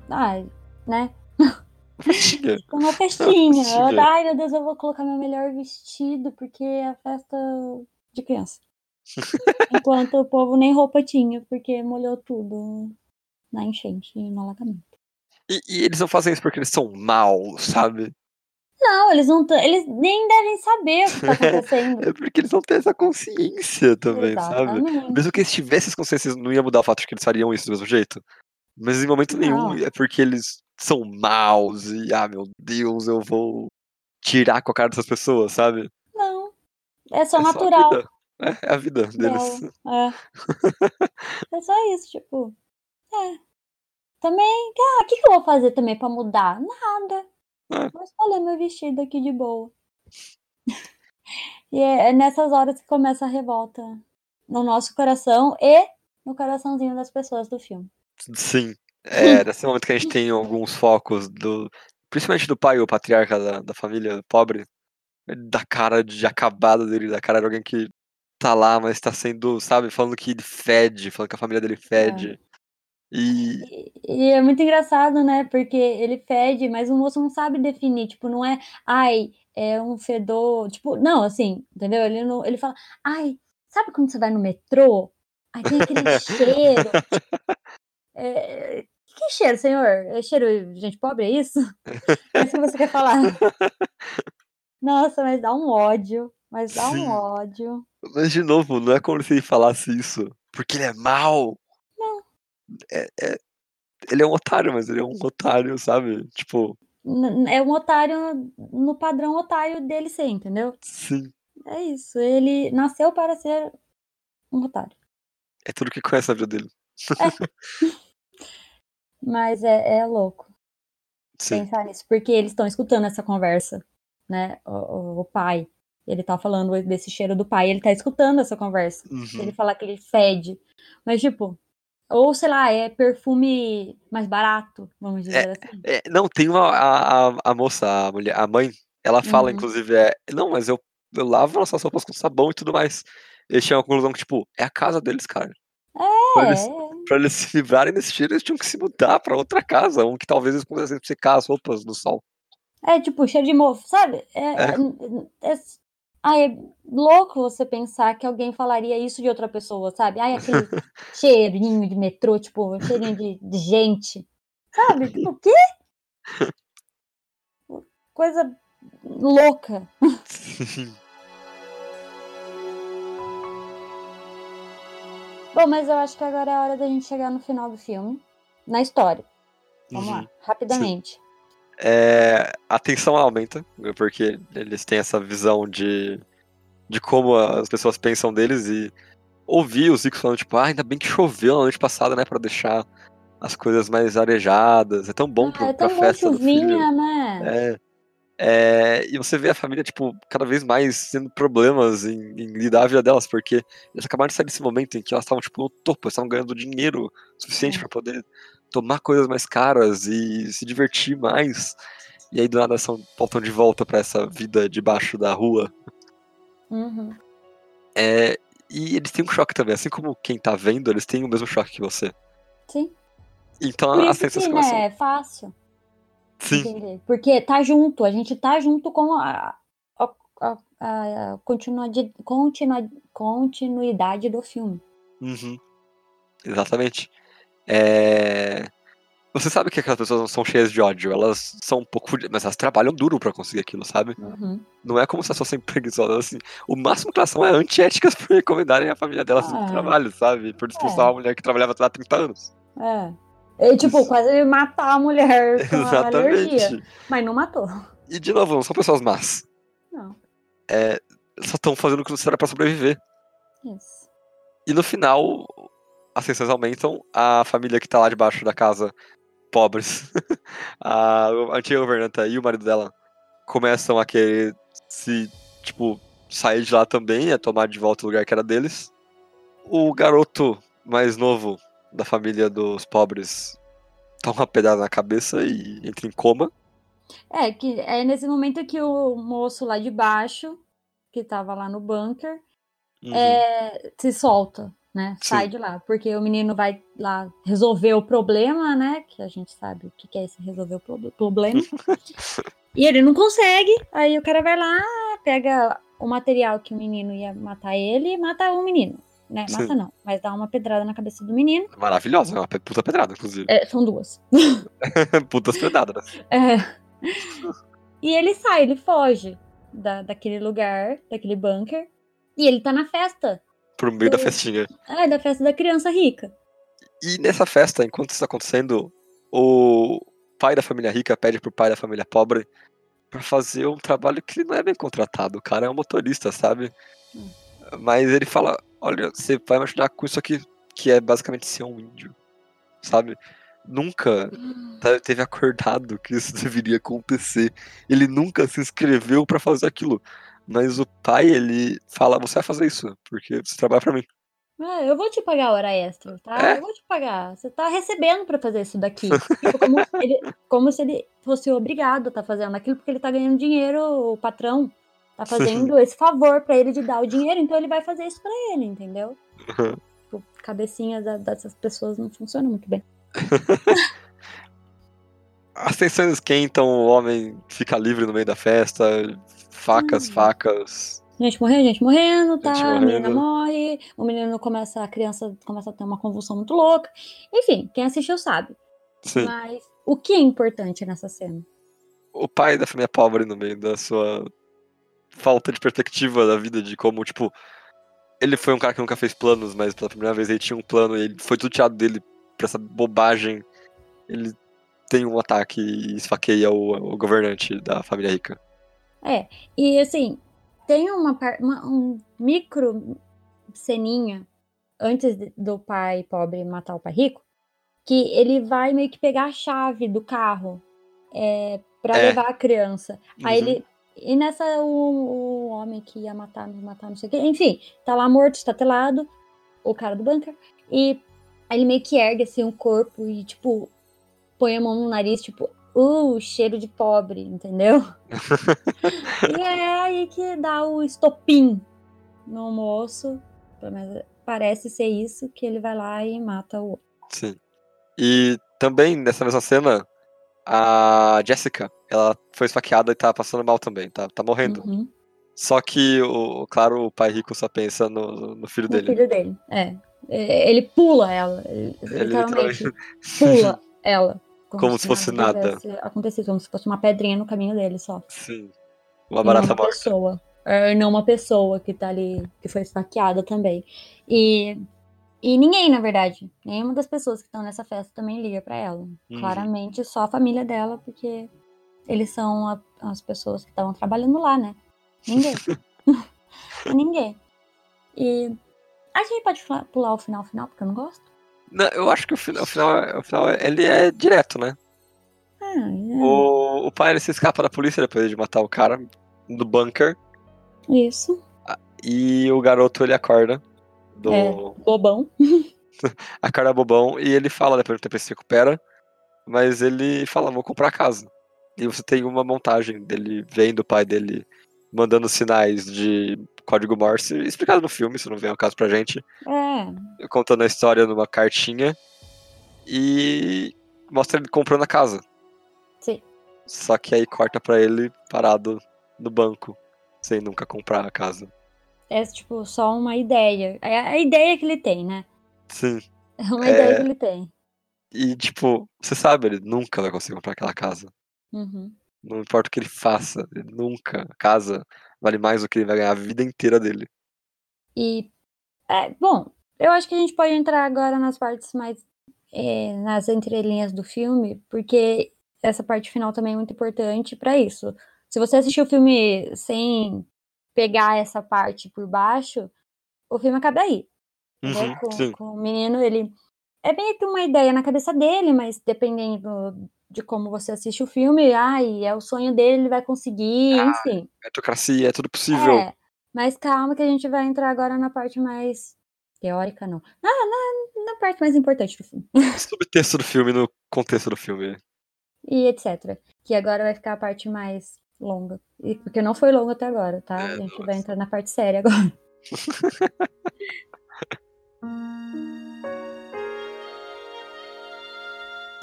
Ai, né? <laughs> Festinha. Uma festinha. Ai, meu Deus, eu vou colocar meu melhor vestido, porque é a festa de criança. Enquanto o povo nem roupa tinha, porque molhou tudo na enchente e no alagamento. E, e, eles não fazem isso porque eles são maus, sabe? Não, eles não eles nem devem saber o que tá acontecendo. <laughs> é porque eles não têm essa consciência também, Exatamente. sabe? Mesmo que eles tivessem essa consciência, não ia mudar o fato de que eles fariam isso do mesmo jeito. Mas em momento não. nenhum é porque eles são maus e, ah, meu Deus, eu vou tirar com a cara dessas pessoas, sabe? Não. É só é natural. Só é, é a vida deles. É. é só isso, tipo. É. Também, ah, o que, que eu vou fazer também pra mudar? Nada. É. Vou escolher meu vestido aqui de boa. <laughs> e é, é nessas horas que começa a revolta no nosso coração e no coraçãozinho das pessoas do filme. Sim. É, <laughs> nesse momento que a gente tem alguns focos do. Principalmente do pai, o patriarca da, da família pobre, da cara de acabada dele, da cara de alguém que tá lá, mas tá sendo, sabe, falando que ele fede, falando que a família dele fede. É. E... e... é muito engraçado, né? Porque ele fede, mas o moço não sabe definir. Tipo, não é, ai, é um fedor. Tipo, não, assim, entendeu? Ele, não, ele fala, ai, sabe quando você vai no metrô? Aí tem aquele <laughs> cheiro. É, que cheiro, senhor? É cheiro de gente pobre, é isso? É isso que você quer falar? <laughs> Nossa, mas dá um ódio. Mas dá Sim. um ódio. Mas, de novo, não é como se ele falasse isso. Porque ele é mal. Não. É, é, ele é um otário, mas ele é um otário, sabe? Tipo. É um otário no padrão otário dele ser, entendeu? Sim. É isso. Ele nasceu para ser um otário. É tudo que conhece a vida dele. É. <laughs> mas é, é louco. Sim. Pensar nisso. Porque eles estão escutando essa conversa, né? O, o, o pai ele tá falando desse cheiro do pai, ele tá escutando essa conversa. Uhum. Ele fala que ele fede. Mas, tipo, ou sei lá, é perfume mais barato, vamos dizer é, assim. É, não, tem uma. A, a, moça, a mulher, a mãe, ela fala, uhum. inclusive, é. Não, mas eu, eu lavo nossas roupas com sabão e tudo mais. Eles chegam à conclusão que, tipo, é a casa deles, cara. É. Pra eles, pra eles se livrarem desse cheiro, eles tinham que se mudar pra outra casa, um que talvez eles pudessem secar as roupas no sol. É, tipo, cheiro de mofo, sabe? É, é. Ai, é louco você pensar que alguém falaria isso de outra pessoa, sabe? Ai, aquele <laughs> cheirinho de metrô, tipo, cheirinho de, de gente. Sabe? Tipo, o quê? Coisa louca. <laughs> Bom, mas eu acho que agora é a hora da gente chegar no final do filme, na história. Vamos uhum. lá, rapidamente. Sim é, a tensão aumenta, porque eles têm essa visão de, de como as pessoas pensam deles e ouvir os ricos falando, tipo, ah, ainda bem que choveu na noite passada, né, pra deixar as coisas mais arejadas, é tão bom ah, pro, é tão pra bom festa chuvinha, né? É. É, e você vê a família, tipo, cada vez mais tendo problemas em, em, lidar a vida delas, porque eles acabaram de sair desse momento em que elas estavam, tipo, no topo, estavam ganhando dinheiro suficiente é. para poder tomar coisas mais caras e se divertir mais. E aí do nada são, voltam de volta para essa vida debaixo da rua. Uhum. É, e eles têm um choque também, assim como quem tá vendo, eles têm o mesmo choque que você. Sim. Então Por a isso sensação que, né, é fácil. Sim. Entender. Porque tá junto, a gente tá junto com a, a, a, a continuidade, continua, continuidade do filme. Uhum. Exatamente. É... Você sabe que aquelas pessoas não são cheias de ódio, elas são um pouco. Mas elas trabalham duro para conseguir aquilo, sabe? Uhum. Não é como se elas fossem preguiçosas, assim. O máximo que elas são é antiéticas por recomendarem a família delas Ah, no é. trabalho, sabe? Por expulsar É. uma mulher que trabalhava lá há 30 anos. É. E, tipo, Isso. quase matar a mulher <laughs> com a alergia. Exatamente. Mas não matou. E de novo, não são pessoas más. Não. Só estão fazendo o que necessário pra sobreviver. Isso. E no final, as tensões aumentam. A família que tá lá debaixo da casa, pobres, <laughs> a antiga governanta e o marido dela começam a querer se, tipo, sair de lá também, a tomar de volta o lugar que era deles. O garoto mais novo da família dos pobres toma uma pedrada na cabeça e entra em coma. É, que é nesse momento que o moço lá de baixo, que tava lá no bunker, Uhum. é, se solta, né? Sim. Sai de lá. Porque o menino vai lá resolver o problema, né? Que a gente sabe o que é esse resolver o pro- problema. <laughs> e ele não consegue. Aí o cara vai lá, pega o material que o menino ia matar ele e mata o menino. Né? Sim. Mata não, mas dá uma pedrada na cabeça do menino. Maravilhosa, é uma puta pedrada, inclusive. É, são duas. <laughs> Putas pedradas. É. E ele sai, ele foge da, daquele lugar, daquele bunker. E ele tá na festa. Pro meio da festinha. É, da festa da criança rica. E nessa festa, enquanto isso tá acontecendo, o pai da família rica pede pro pai da família pobre pra fazer um trabalho que ele não é bem contratado. O cara é um motorista, sabe? Hum. Mas ele fala: Olha, você vai me ajudar com isso aqui, que é basicamente ser um índio, sabe? Nunca teve acordado que isso <laughs> deveria acontecer. Ele nunca se inscreveu pra fazer aquilo. Mas o pai, ele fala: Você vai fazer isso, porque você trabalha pra mim. Ah, eu vou te pagar hora extra, tá? É? Eu vou te pagar. Você tá recebendo pra fazer isso daqui. Tipo, como, se ele, como se ele fosse obrigado a tá fazendo aquilo, porque ele tá ganhando dinheiro, o patrão tá fazendo esse favor pra ele de dar o dinheiro, então ele vai fazer isso pra ele, entendeu? Uhum. Tipo, cabecinha da- dessas pessoas não funciona muito bem. <laughs> As tensões esquentam, o homem fica livre no meio da festa, facas, Hum. facas. Gente morrendo, gente morrendo, tá? Gente A menina morrendo. morre, o menino começa, a criança começa a ter uma convulsão muito louca. Enfim, quem assistiu sabe. Sim. Mas o que é importante nessa cena? O pai da família pobre no meio da sua falta de perspectiva da vida, de como, tipo, ele foi um cara que nunca fez planos, mas pela primeira vez ele tinha um plano e ele foi tudo tirado dele pra essa bobagem. Ele tem um ataque e esfaqueia o, o governante da família rica. É, e assim, tem uma, uma- um micro ceninha antes do pai pobre matar o pai rico, que ele vai meio que pegar a chave do carro é, para É. levar a criança. Aí Uhum. ele. E nessa, o, o homem que ia matar, matar, não sei o quê. Enfim, tá lá morto, estatelado, o cara do bunker. E aí ele meio que ergue assim o corpo e, tipo, põe a mão no nariz, tipo, uh, cheiro de pobre, entendeu? <laughs> e é aí que dá o estopim no moço. Pelo menos parece ser isso, que ele vai lá e mata o outro. Sim. E também nessa mesma cena, a Jessica, ela foi esfaqueada e tá passando mal também, tá, tá morrendo. Uhum. Só que, o, claro, o pai rico só pensa no, no filho O dele. filho dele, é. É, Ele pula ela, ele, Ele literalmente pula <laughs> ela. Como se fosse nada. acontecido, como se fosse uma pedrinha no caminho dele só. Sim. Uma não barata uma morta. pessoa. É, não uma pessoa que tá ali, que foi esfaqueada também. E, e ninguém, na verdade, nenhuma das pessoas que estão nessa festa também liga pra ela. Uhum. Claramente só a família dela, porque eles são a- as pessoas que estavam trabalhando lá, né? Ninguém. <laughs> <laughs> ninguém. E a gente pode pular o final final, porque eu não gosto. Não, eu acho que o final, o final, o final ele é direto, né? é. O, o pai ele se escapa da polícia depois de matar o cara do bunker. Isso. E o garoto ele acorda. Do, É. Bobão. <laughs> Acorda bobão e ele fala depois do tempo ele se recupera. Mas ele fala, vou comprar a casa. E você tem uma montagem dele vendo o pai dele mandando sinais de código Morse, explicado no filme, se não vem ao caso pra gente. É. contando a história numa cartinha e mostra ele comprando a casa. Sim. Só que aí corta pra ele parado no banco, sem nunca comprar a casa. É tipo só uma ideia. É a ideia que ele tem, né? Sim. É uma É. ideia que ele tem. E tipo, você sabe, ele nunca vai conseguir comprar aquela casa. Uhum. Não importa o que ele faça, ele nunca. A casa vale mais do que ele vai ganhar a vida inteira dele. E, é, bom, eu acho que a gente pode entrar agora nas partes mais. é, nas entrelinhas do filme, porque essa parte final também é muito importante pra isso. Se você assistir o filme sem pegar essa parte por baixo, o filme acaba aí. entendeu? Uhum, com, sim. com o menino, ele. É meio que uma ideia na cabeça dele, mas dependendo de como você assiste o filme, ai, é o sonho dele, ele vai conseguir, Ah, enfim. Meritocracia, é tudo possível. É, mas calma que a gente vai entrar agora na parte mais teórica, não. Ah, na, na parte mais importante do filme. <laughs> Subtexto do filme no contexto do filme. E etc. Que agora vai ficar a parte mais longa. E, porque não foi longa até agora, tá? É, a gente nossa. vai entrar na parte séria agora. <laughs> <laughs>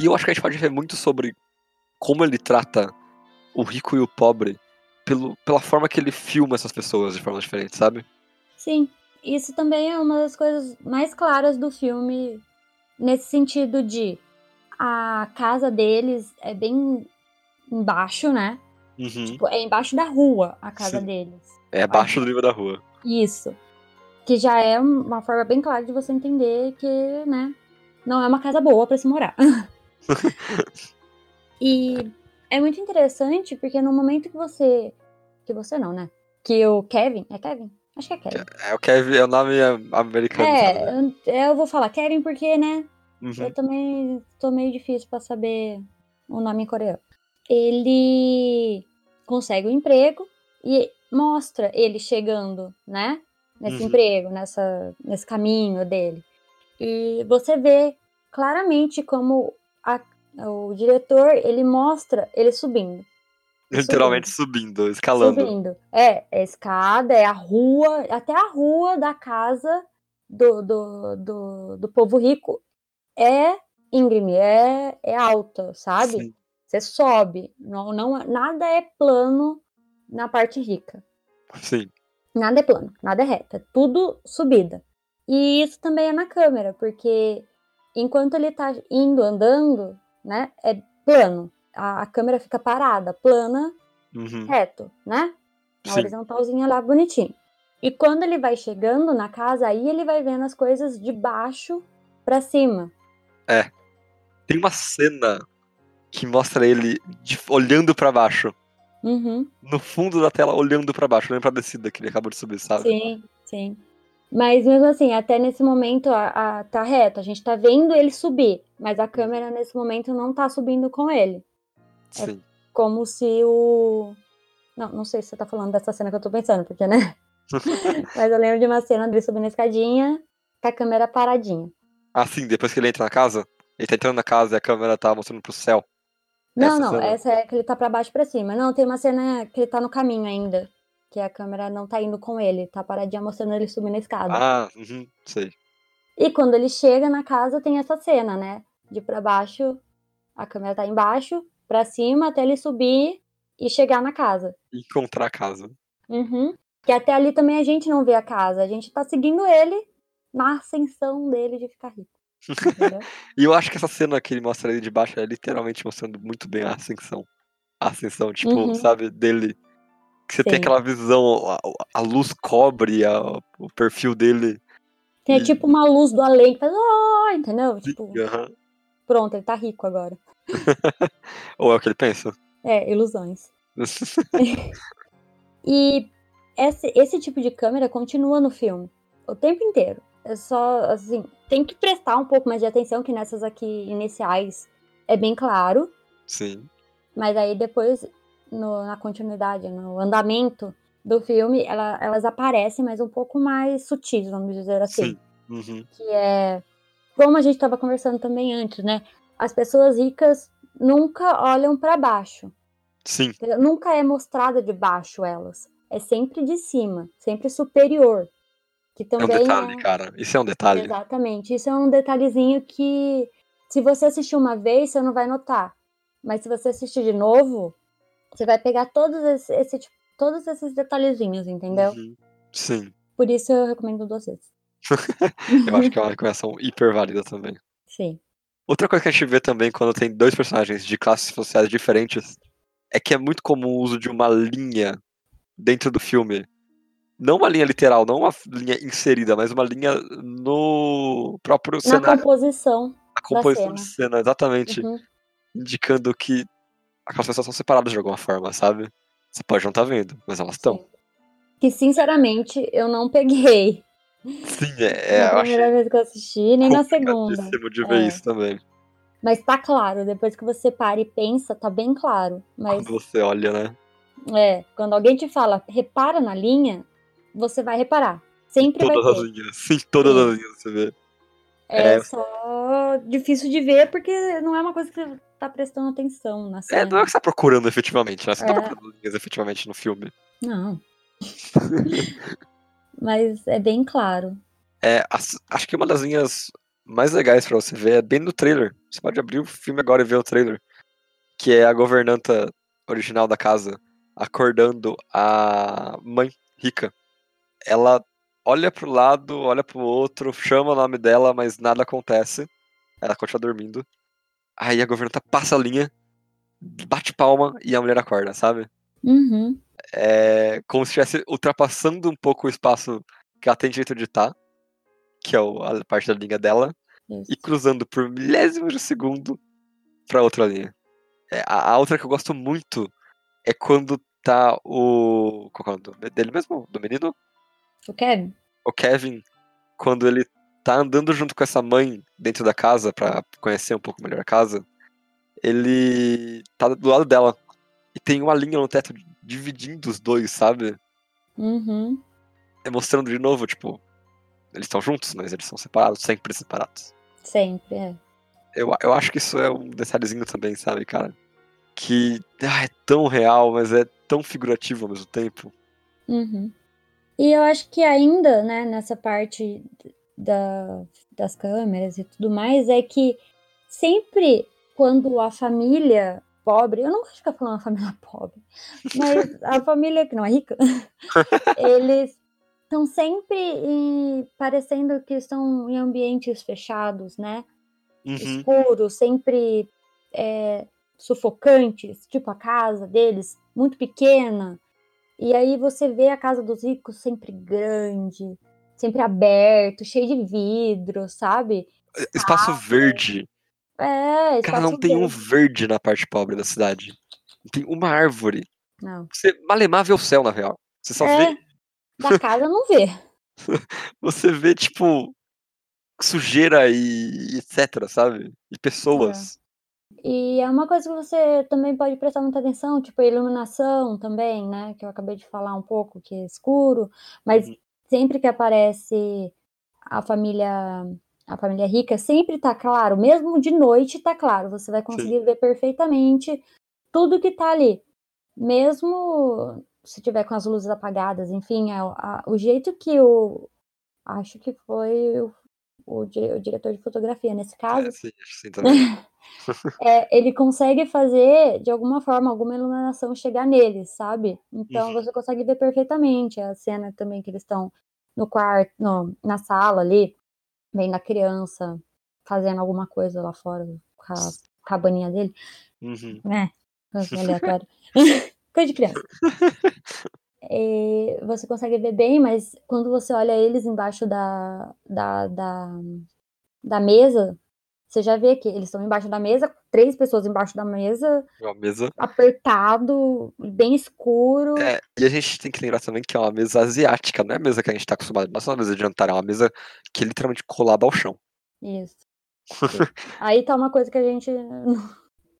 E eu acho que a gente pode ver muito sobre como ele trata o rico e o pobre pelo, pela forma que ele filma essas pessoas de forma diferente, sabe? Sim, isso também é uma das coisas mais claras do filme, nesse sentido de a casa deles é bem embaixo, né? Uhum. Tipo, é embaixo da rua a casa Sim. deles. É abaixo do nível da rua. Isso. Que já é uma forma bem clara de você entender que, né, não é uma casa boa pra se morar. <laughs> <laughs> e é muito interessante porque no momento que você. Que você não, né? Que o Kevin. É Kevin? Acho que é Kevin. É o Kevin, é o nome americano. É, sabe? eu, eu vou falar Kevin porque, né? Uhum. Eu também tô meio difícil pra saber o nome em coreano. Ele consegue o emprego e mostra ele chegando, né? Nesse Uhum. emprego, nessa, nesse caminho dele. E você vê claramente como a- o diretor, ele mostra ele subindo. Literalmente subindo, escalando. Subindo. É, é a escada, é a rua, até a rua da casa do, do, do, do povo rico é íngreme, é, é alta, sabe? Sim. Você sobe. Não, não, nada é plano na parte rica. Sim. Nada é plano, nada é reto, é tudo subida. E isso também é na câmera, porque enquanto ele tá indo, andando, né, é plano. A, a câmera fica parada, plana, Uhum. reto, né? Na Sim. horizontalzinha lá, bonitinho. E quando ele vai chegando na casa, aí ele vai vendo as coisas de baixo pra cima. Tem uma cena que mostra ele de- olhando pra baixo. Uhum, No fundo da tela, olhando pra baixo, olhando pra descida que ele acabou de subir, sabe? sim, sim. Mas mesmo assim, até nesse momento a, a- tá reto, a gente tá vendo ele subir, mas a câmera nesse momento não tá subindo com ele. Sim. Como se o. Não, não sei se você tá falando dessa cena que eu tô pensando, porque, né? <laughs> mas eu lembro de uma cena dele subindo a escadinha, com a câmera paradinha. Ah, sim, depois que ele entra na casa, ele tá entrando na casa e a câmera tá mostrando pro céu. Não, Essa não, cena? essa é que ele tá pra baixo e pra cima. Não, tem uma cena que ele tá no caminho ainda. Que a câmera não tá indo com ele, tá paradinha mostrando ele subindo a escada. Ah, uhum, sei. E quando ele chega na casa, tem essa cena, né? De pra baixo, a câmera tá embaixo, pra cima, até ele subir e chegar na casa. Encontrar a casa. Uhum. Que até ali também a gente não vê a casa, a gente tá seguindo ele na ascensão dele de ficar rico. <laughs> E eu acho que essa cena que ele mostra ele de baixo é literalmente mostrando muito bem a ascensão. A ascensão, tipo, Uhum. sabe, dele. Que você tem Sim. aquela visão, a, a luz cobre a- o perfil dele. Tem E- tipo uma luz do além que faz, oh, entendeu? Tipo, pronto, ele tá rico agora. <laughs> Ou é o que ele pensa? É, ilusões. <laughs> <laughs> E esse, esse tipo de câmera continua no filme o tempo inteiro. É só, assim, tem que prestar um pouco mais de atenção, que nessas aqui iniciais é bem claro. Sim. Mas aí depois, no- na continuidade, no andamento do filme, ela- elas aparecem, mas um pouco mais sutis, vamos dizer assim. Sim. Uhum. que é como a gente estava conversando também antes, né? As pessoas ricas nunca olham para baixo, Sim. nunca é mostrada de baixo elas, é sempre de cima, sempre superior, que É um também detalhe, é- cara. Isso é um detalhe. exatamente. Isso é um detalhezinho que se você assistir uma vez você não vai notar, mas se você assistir de novo, você vai pegar todos esse, esse tipo- todos esses detalhezinhos, entendeu? Uhum. Sim. Por isso eu recomendo duas vezes. <laughs> Eu acho que é uma recomendação hiper válida também. Sim. Outra coisa que a gente vê também quando tem dois personagens de classes sociais diferentes é que é muito comum o uso de uma linha dentro do filme. Não uma linha literal, não uma linha inserida, mas uma linha no próprio Na cenário, composição. na composição cena. de cena, exatamente. Uhum. Indicando que aquelas pessoas são separadas de alguma forma, sabe? Você pode não estar vendo, mas elas estão. Que sinceramente eu não peguei. Sim, é, é na eu primeira vez que eu assisti, nem na segunda. de ver É. isso também. Mas tá claro, depois que você para e pensa, tá bem claro. Mas Quando você olha, né? é, quando alguém te fala, repara na linha, você vai reparar. Sempre vai Todas as linhas. Sim, todas Sim. as linhas você vê. É, é. só difícil de ver porque não é uma coisa que você tá prestando atenção na É, cena. não é o que você tá procurando efetivamente, né? Você não tá É. procurando linhas efetivamente no filme. Não. <laughs> Mas é bem claro. É, acho que uma das linhas mais legais pra você ver é bem no trailer. Você pode abrir o filme agora e ver o trailer. Que é a governanta original da casa acordando a mãe rica. Ela olha pro lado, olha pro outro, chama o nome dela, mas nada acontece. Ela continua dormindo. Aí a governanta passa a linha, bate palma e a mulher acorda, sabe? Uhum. É como se estivesse ultrapassando um pouco o espaço que ela tem direito de estar, que é a parte da linha dela, Isso. e cruzando por milésimos de segundo pra outra linha. É, a, a outra que eu gosto muito é quando tá o. Qual é o nome dele mesmo? Do menino? O Kevin? O Kevin, quando ele tá andando junto com essa mãe dentro da casa pra conhecer um pouco melhor a casa, ele tá do lado dela. E tem uma linha no teto dividindo os dois, sabe? Uhum. É mostrando de novo, tipo, eles estão juntos, mas eles são separados, sempre separados. Sempre, é. Eu, eu acho que isso é um detalhezinho também, sabe, cara? Que ah, é tão real, mas é tão figurativo ao mesmo tempo. Uhum. E eu acho que ainda, né, nessa parte da, das câmeras e tudo mais, é que sempre quando a família pobre, eu não gosto de ficar falando a família <laughs> pobre, mas a família que não é rica, <laughs> eles estão sempre em- parecendo que estão em ambientes fechados, né? Uhum. escuros, sempre é, sufocantes, tipo a casa deles, muito pequena. E aí você vê a casa dos ricos sempre grande, sempre aberto, cheio de vidro, sabe? Espaço verde. É, Cara, não espaço tem um verde. verde na parte pobre da cidade. Não tem uma árvore. Não. Você malemar vê o céu, na real. Você só É, vê. da casa não vê. <laughs> Você vê, tipo, sujeira e etc, sabe? E pessoas. E é uma coisa que você também pode prestar muita atenção, tipo a iluminação também, né? Que eu acabei de falar um pouco, que é escuro, mas Uhum. sempre que aparece a família a família rica, sempre tá claro, mesmo de noite tá claro, você vai conseguir ver perfeitamente tudo que tá ali. Mesmo se tiver com as luzes apagadas, enfim, é o- a- o jeito que o acho que foi o, o o diretor de fotografia nesse caso, É, sim, sim também. <laughs> <laughs> é, ele consegue fazer, de alguma forma, alguma iluminação chegar neles, sabe? Então Uhum. você consegue ver perfeitamente a cena também que eles estão no quarto, no- na sala ali, vendo a criança fazendo alguma coisa lá fora, com a cabaninha dele, Uhum. Coisa <laughs> aleatória. <laughs> Coisa de criança. E você consegue ver bem, mas quando você olha eles embaixo da, da, da, da mesa, você já vê que eles estão embaixo da mesa, três pessoas embaixo da mesa, Uma mesa. apertado, bem escuro. É, e a gente tem que lembrar também que é uma mesa asiática, não é a mesa que a gente tá acostumado. Não é uma mesa de jantar, é uma mesa que é literalmente colada ao chão. Isso. <laughs> Aí tá uma coisa que a gente não-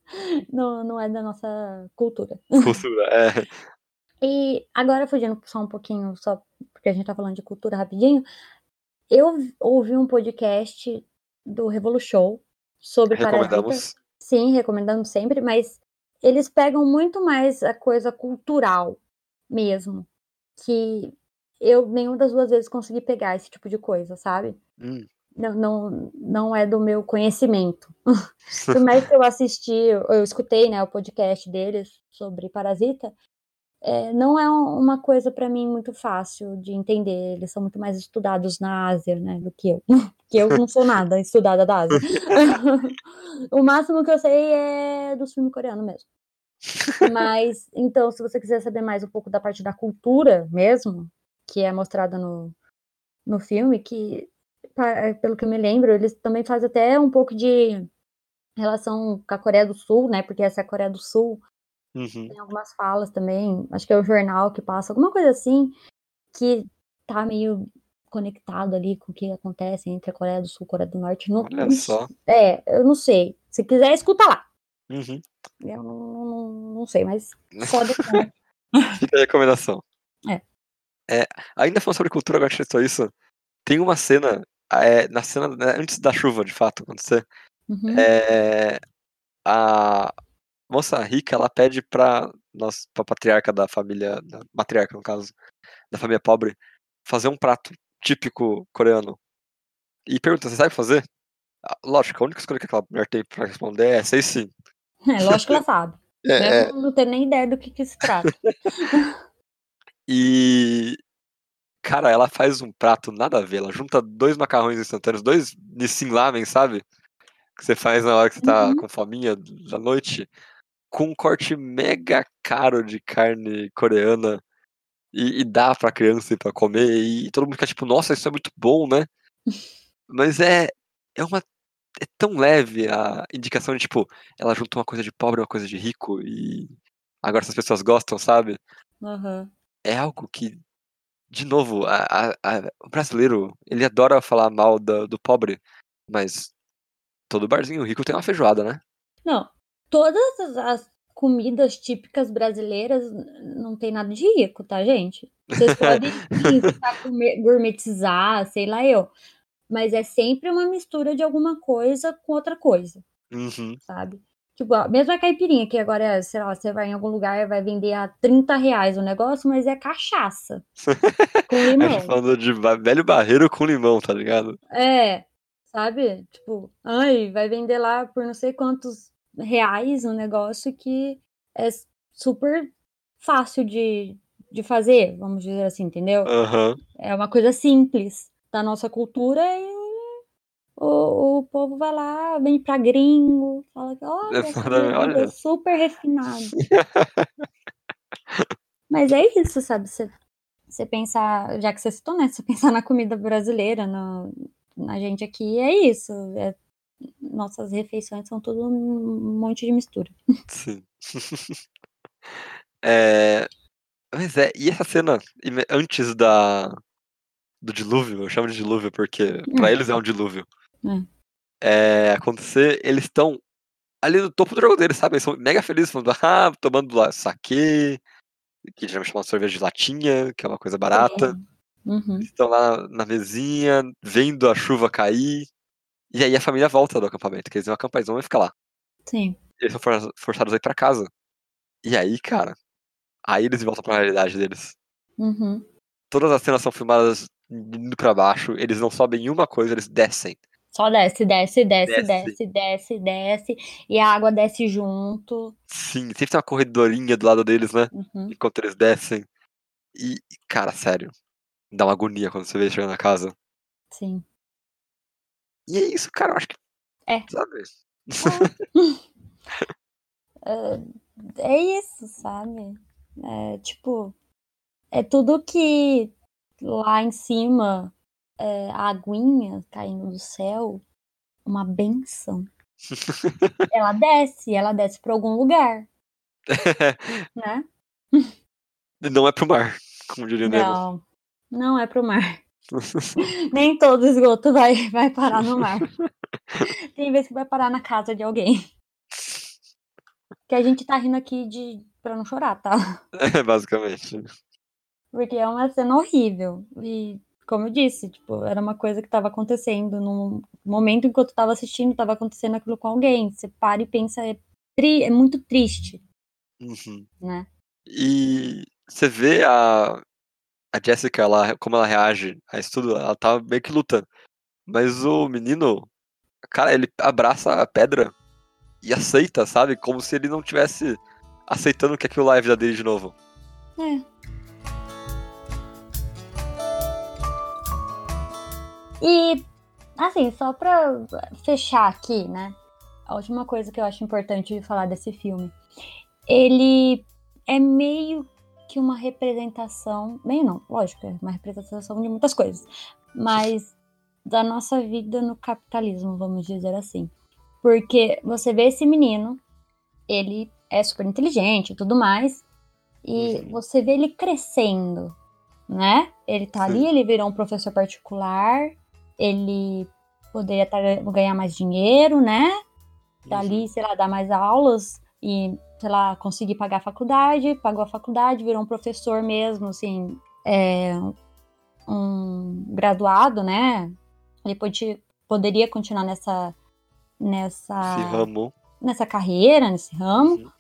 <laughs> não, não é da nossa cultura. Cultura, é. E agora, fugindo só um pouquinho, só porque a gente tá falando de cultura rapidinho, eu ouvi um podcast do Revolution sobre Parasita. Recomendamos. Sim, recomendando sempre, mas eles pegam muito mais a coisa cultural mesmo, que eu nenhuma das duas vezes consegui pegar esse tipo de coisa, sabe? Hum. Não, não, não é do meu conhecimento. <laughs> Por mais que eu assisti, eu escutei né, o podcast deles sobre Parasita, é, não é uma coisa para mim muito fácil de entender. Eles são muito mais estudados na Ásia, né, do que eu. <laughs> que eu não sou nada estudada da Ásia. <laughs> o máximo que eu sei é dos filmes coreanos mesmo. Mas, então, se você quiser saber mais um pouco da parte da cultura mesmo, que é mostrada no, no filme, que, pelo que eu me lembro, eles também fazem até um pouco de relação com a Coreia do Sul, né? Porque essa é a Coreia do Sul. Uhum. Tem algumas falas também, acho que é o jornal que passa, alguma coisa assim, que tá meio conectado ali com o que acontece entre a Coreia do Sul e a Coreia do Norte. Não, Olha só. É, eu não sei. Se quiser, escuta lá. Uhum. Eu não, não, não sei, mas depois. <laughs> Fica a recomendação. É. é. Ainda falando sobre cultura, agora que você isso, tem uma cena, é, na cena né, antes da chuva, de fato, acontecer, Uhum. é, a moça rica, ela pede pra, nós, pra patriarca da família, da matriarca no caso, da família pobre, fazer um prato típico coreano. E pergunta, você sabe fazer? Ah, Lógico, a única escolha que aquela mulher tem pra responder é sei sim. <laughs> É, lógico que ela sabe. É, <laughs> é, Mesmo não ter nem ideia do que, que se trata. <laughs> E. Cara, ela faz um prato nada a ver. Ela junta dois macarrões instantâneos, dois Nissin Lamen, sabe? Que você faz na hora que você tá Uhum. com fominha da noite. Com um corte mega caro de carne coreana. E, e dá pra criança ir pra comer. E todo mundo fica tipo, nossa, isso é muito bom, né? <laughs> Mas é. É uma. É tão leve a indicação de, tipo, ela junta uma coisa de pobre e uma coisa de rico. E agora essas pessoas gostam, sabe? Aham. é algo que, de novo, a- a- a- o brasileiro, ele adora falar mal da- do pobre, mas todo barzinho rico tem uma feijoada, né? Não, todas as- as comidas típicas brasileiras não tem nada de rico, tá, gente? Vocês <laughs> podem tentar comer- gourmetizar, sei lá eu. Mas é sempre uma mistura de alguma coisa com outra coisa, Uhum. sabe? Tipo, a mesma caipirinha, que agora, é, sei lá, você vai em algum lugar e vai vender a 30 reais o negócio, mas é cachaça. <laughs> Com A gente limão. falando de velho barreiro com limão, tá ligado? É, sabe? Tipo, ai, vai vender lá por não sei quantos reais um negócio que é super fácil de, de fazer, vamos dizer assim, entendeu? Aham. É uma coisa simples da nossa cultura e o, o povo vai lá, vem pra gringo, fala que, olha, olha. super refinada. <laughs> Mas é isso, sabe? Você, você pensar, já que você citou, né? Você <laughs> pensar na comida brasileira, no, na gente aqui, é isso. é- nossas refeições são tudo um monte de mistura. Sim. <laughs> É, Mas é, e essa cena antes da do dilúvio, eu chamo de dilúvio porque pra Hum. eles é um dilúvio. É, acontecer, eles estão ali no topo do jogo deles, sabe? Eles são mega felizes, falando, ah, tomando lá saquê, que já me chamam de cerveja de latinha, que é uma coisa barata. Uhum. Estão lá na mesinha, vendo a chuva cair. E aí a família volta do acampamento, que eles iam acampar, eles vão ficar lá. Sim. Eles são for- forçados a ir pra casa. E aí, cara, aí eles voltam pra realidade deles. Uhum. Todas as cenas são filmadas indo pra baixo, eles não sobem em uma coisa, eles descem. Só desce, desce, desce, Desce. desce, desce, e a água desce junto. Sim, sempre tem uma corredorinha do lado deles, né? Uhum. Enquanto eles descem. E, cara, sério. Dá uma agonia quando você vê chegando na casa. Sim. E é isso, cara, eu acho que. É. Sabe? <laughs> É, é isso, sabe? É tipo, é tudo que lá em cima, é, a aguinha caindo do céu, uma benção. <laughs> ela desce, ela desce pra algum lugar, <laughs> né? não é pro mar, como diria. Não, não é pro mar. <laughs> Nem todo esgoto vai, vai parar no mar. <laughs> Tem vezes que vai parar na casa de alguém. Que a gente tá rindo aqui de pra não chorar, tá? É, basicamente. Porque é uma cena horrível. E, como eu disse, tipo, era uma coisa que tava acontecendo no momento enquanto tava assistindo, tava acontecendo aquilo com alguém. Você para e pensa, é, tri... é muito triste, Uhum. né? E você vê a, a Jessica, ela, como ela reage a isso tudo, ela tá meio que lutando. Mas o menino, cara, ele abraça a pedra e aceita, sabe? Como se ele não tivesse aceitando que aquilo lá é a vida dele de novo. É. E, assim, só pra fechar aqui, né? A última coisa que eu acho importante de falar desse filme. Ele é meio que uma representação. Meio não, lógico, é uma representação de muitas coisas. Mas da nossa vida no capitalismo, vamos dizer assim. Porque você vê esse menino, ele é super inteligente e tudo mais, e Uhum. você vê ele crescendo, né? Ele tá ali, Sim. ele virou um professor particular, ele poderia tá, ganhar mais dinheiro, né? Tá Uhum. ali, sei lá, dar mais aulas e, sei lá, conseguir pagar a faculdade, pagou a faculdade, virou um professor mesmo, assim, é, um graduado, né? Ele pode, poderia continuar nessa, nessa, Esse ramo. nessa carreira, nesse ramo, Uhum.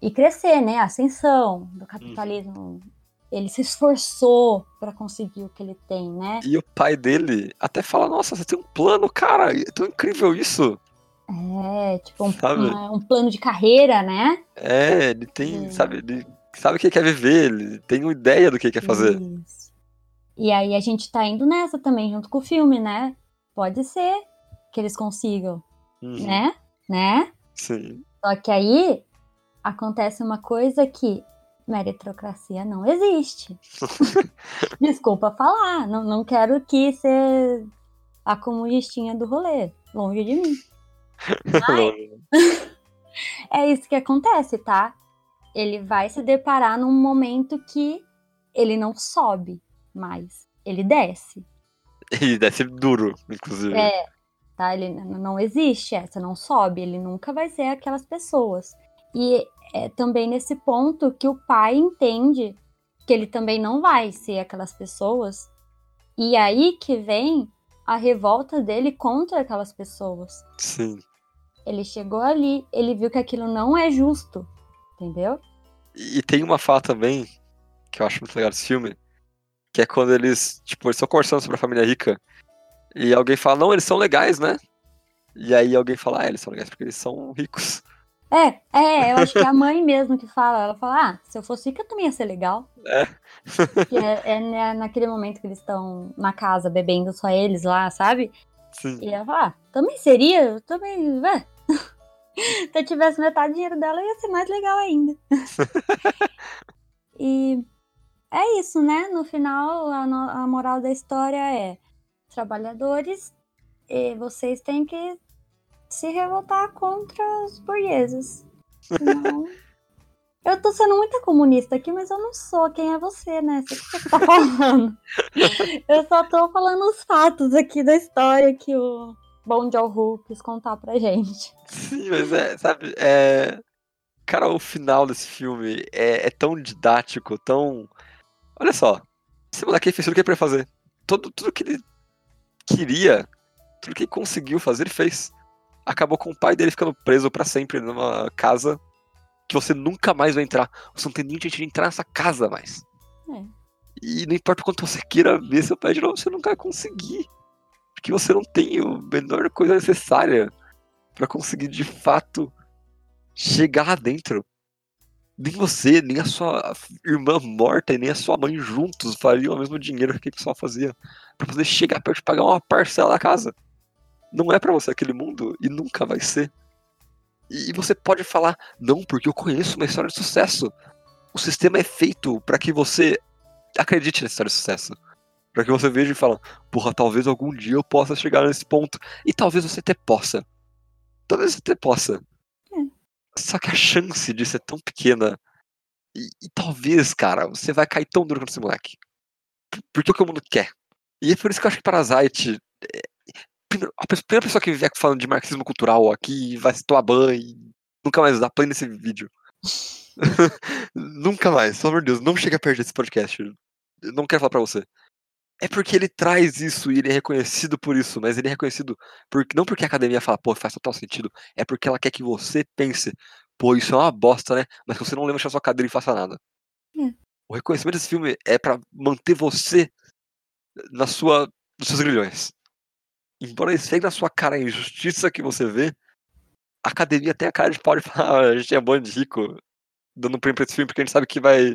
e crescer, né? A ascensão do capitalismo. Ele se esforçou para conseguir o que ele tem, né? E o pai dele até fala, nossa, você tem um plano, cara, é tão incrível isso. É, tipo, um, uma- um plano de carreira, né? É, ele tem, É. sabe, ele sabe o que quer viver, ele tem uma ideia do que quer fazer. Isso. E aí a gente tá indo nessa também, junto com o filme, né? Pode ser que eles consigam, Uhum. né? Né? Sim. Só que aí acontece uma coisa que meritocracia não existe. <laughs> Desculpa falar, não, não quero aqui ser a comunistinha do rolê, longe de mim. <laughs> É isso que acontece, tá? Ele vai se deparar num momento que ele não sobe mais, ele desce. e desce duro, inclusive. É, tá? Ele não existe essa, não sobe, ele nunca vai ser aquelas pessoas. E é também nesse ponto que o pai entende que ele também não vai ser aquelas pessoas. E aí que vem a revolta dele contra aquelas pessoas. Sim. Ele chegou ali, ele viu que aquilo não é justo, entendeu? E tem uma fala também, que eu acho muito legal desse filme, que é quando eles, tipo, eles estão conversando sobre a família rica, e alguém fala, não, eles são legais, né? E aí alguém fala, ah, eles são legais porque eles são ricos. É, é, eu acho que é a mãe mesmo que fala. Ela fala, ah, se eu fosse rica também ia ser legal. É. É, é na- naquele momento que eles estão na casa bebendo só eles lá, sabe? Sim. E ela fala, ah, também seria, eu também, é. Se eu tivesse metade do dinheiro dela, ia ser mais legal ainda. <laughs> e é isso, né? No final, a, no- a moral da história é: trabalhadores, vocês têm que se revoltar contra os burgueses. Senão... <laughs> Eu tô sendo muito comunista aqui, mas eu não sou. Quem é você, né? Você que você tá falando. <laughs> eu só tô falando os fatos aqui da história que o Bom Joe quis contar pra gente. Sim, mas é, sabe, é... Cara, o final desse filme é, é tão didático, tão... Olha só, esse moleque fez tudo que ele podia fazer. Todo, tudo que ele queria, tudo que ele conseguiu fazer, ele fez. Acabou com o pai dele ficando preso pra sempre numa casa que você nunca mais vai entrar. Você não tem nem jeito de entrar nessa casa mais. É. E não importa o quanto você queira ver seu pai de novo, você nunca vai conseguir. Porque você não tem a menor coisa necessária pra conseguir de fato chegar lá dentro. Nem você, nem a sua irmã morta e nem a sua mãe juntos fariam o mesmo dinheiro que aquele pessoal fazia pra poder chegar perto de pagar uma parcela da casa. Não é pra você aquele mundo e nunca vai ser. E você pode falar, não, porque eu conheço uma história de sucesso. O sistema é feito pra que você acredite nessa história de sucesso. Pra que você veja e fale, porra, talvez algum dia eu possa chegar nesse ponto. E talvez você até possa. Talvez você até possa. É. Só que a chance de ser tão pequena. E, e talvez, cara, você vai cair tão duro quanto esse moleque. Por- Porque é o que o mundo quer. E é por isso que eu acho que Parasite. é- primeiro- a primeira pessoa que vier falando de marxismo cultural aqui vai se tomar banho. Nunca mais dá play nesse vídeo. <laughs> Nunca mais, pelo amor de Deus, não chega perto desse podcast. Eu não quero falar pra você. É porque ele traz isso e ele é reconhecido por isso, mas ele é reconhecido porque não porque a academia fala, pô, faz total sentido, é porque ela quer que você pense, pô, isso é uma bosta, né? Mas você não lembra a sua cadeira e faça nada. É. O reconhecimento desse filme é pra manter você na sua, nos seus grilhões. Embora esfregue na sua cara a injustiça que você vê, a academia tem a cara de pau de falar, <laughs> "Ah, a gente é bando de rico, dando um prêmio pra esse filme porque a gente sabe que vai,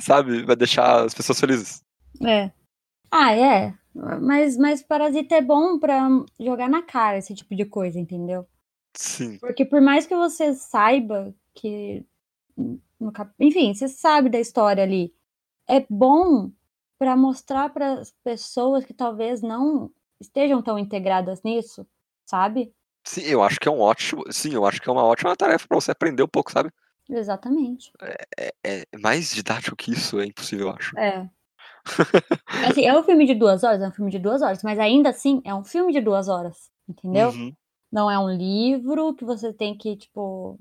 sabe, vai deixar as pessoas felizes. É. Ah, é. Mas, mas Parasita é bom pra jogar na cara esse tipo de coisa, entendeu? Sim, Porque por mais que você saiba que. cap- Enfim, você sabe da história ali. É bom pra mostrar para as pessoas que talvez não estejam tão integradas nisso, sabe? sim, eu acho que é um ótimo, sim, eu acho que é uma ótima tarefa pra você aprender um pouco, sabe? Exatamente. É, é mais didático que isso, é impossível, eu acho. É. <laughs> Assim, é um filme de duas horas, é um filme de duas horas, mas ainda assim é um filme de duas horas, entendeu? Uhum, Não é um livro que você tem que, tipo,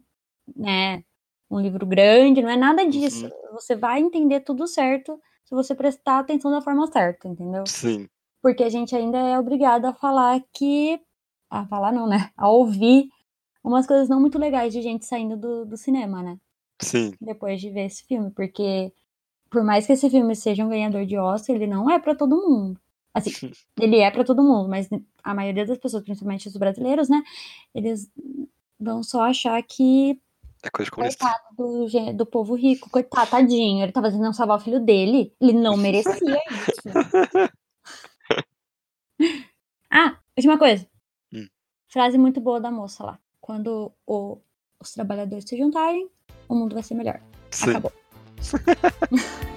né, um livro grande, não é nada disso. Você vai entender tudo certo se você prestar atenção da forma certa, entendeu? Sim, Porque a gente ainda é obrigado a falar que. A falar não, né? A ouvir umas coisas não muito legais de gente saindo do, do cinema, né? sim, Depois de ver esse filme. Porque, por mais que esse filme seja um ganhador de Oscar, ele não é pra todo mundo. Assim, <laughs> ele é pra todo mundo, mas a maioria das pessoas, principalmente os brasileiros, né? Eles vão só achar que é coisa de comunista. coitado do, do povo rico, coitado, tadinho, ele tava tentando salvar o filho dele. Ele não merecia <laughs> isso. Ah, última coisa. Hum. Frase muito boa da moça lá. Quando o- os trabalhadores se juntarem, o mundo vai ser melhor. Sim. Acabou. <laughs>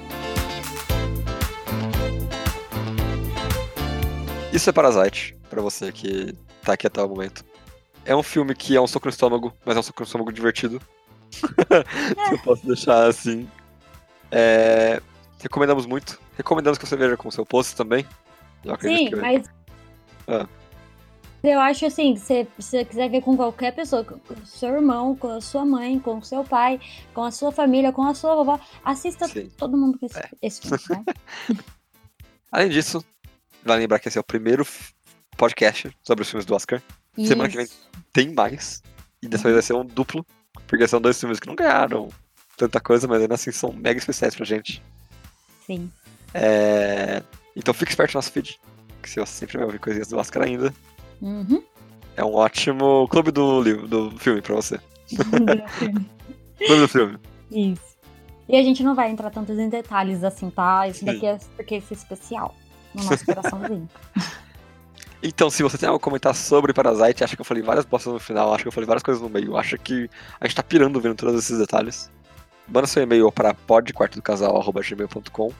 Isso é Parasite, pra você que tá aqui até o momento. É um filme que é um soco no estômago, mas é um soco no estômago divertido. <laughs> Se eu posso deixar assim. É, Recomendamos muito. Recomendamos que você veja com o seu post também. Sim, que mas. Ah. Eu acho assim, se você- se você quiser ver com qualquer pessoa, com seu irmão, com a sua mãe, com o seu pai, com a sua família, com a sua vovó, assista Sim. todo mundo com esse, É. esse filme, né? <laughs> Além disso, vale lembrar que esse é o primeiro podcast sobre os filmes do Oscar. Semana que vem. Isso. Tem mais. E dessa vez vai ser um duplo. Porque são dois filmes que não ganharam tanta coisa, mas ainda assim são mega especiais pra gente. Sim. É, Então fique esperto no nosso feed. Que você sempre vai ouvir coisinhas do Oscar ainda, Uhum. é um ótimo clube do livro, do filme pra você. <laughs> Clube do filme. Isso. E a gente não vai entrar tantos em detalhes assim, tá? Isso daqui é porque esse é especial. No nosso coraçãozinho. <laughs> Então, se você tem algo a comentar sobre Parasite, acha que eu falei várias bostas no final, acha que eu falei várias coisas no meio, acha que a gente tá pirando vendo todos esses detalhes, manda seu e-mail para podquartodocasal.gmail.com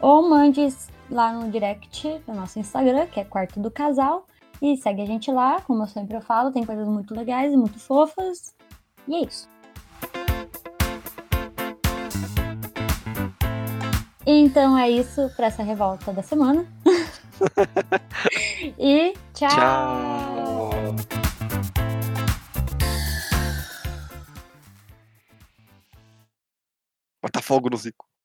Ou mande lá no direct do nosso Instagram, que é Quarto do Casal. E segue a gente lá, como eu sempre eu falo, tem coisas muito legais e muito fofas. E é isso. Então é isso para essa revolta da semana. <laughs> e tchau. Tchau! Bota fogo no Zico.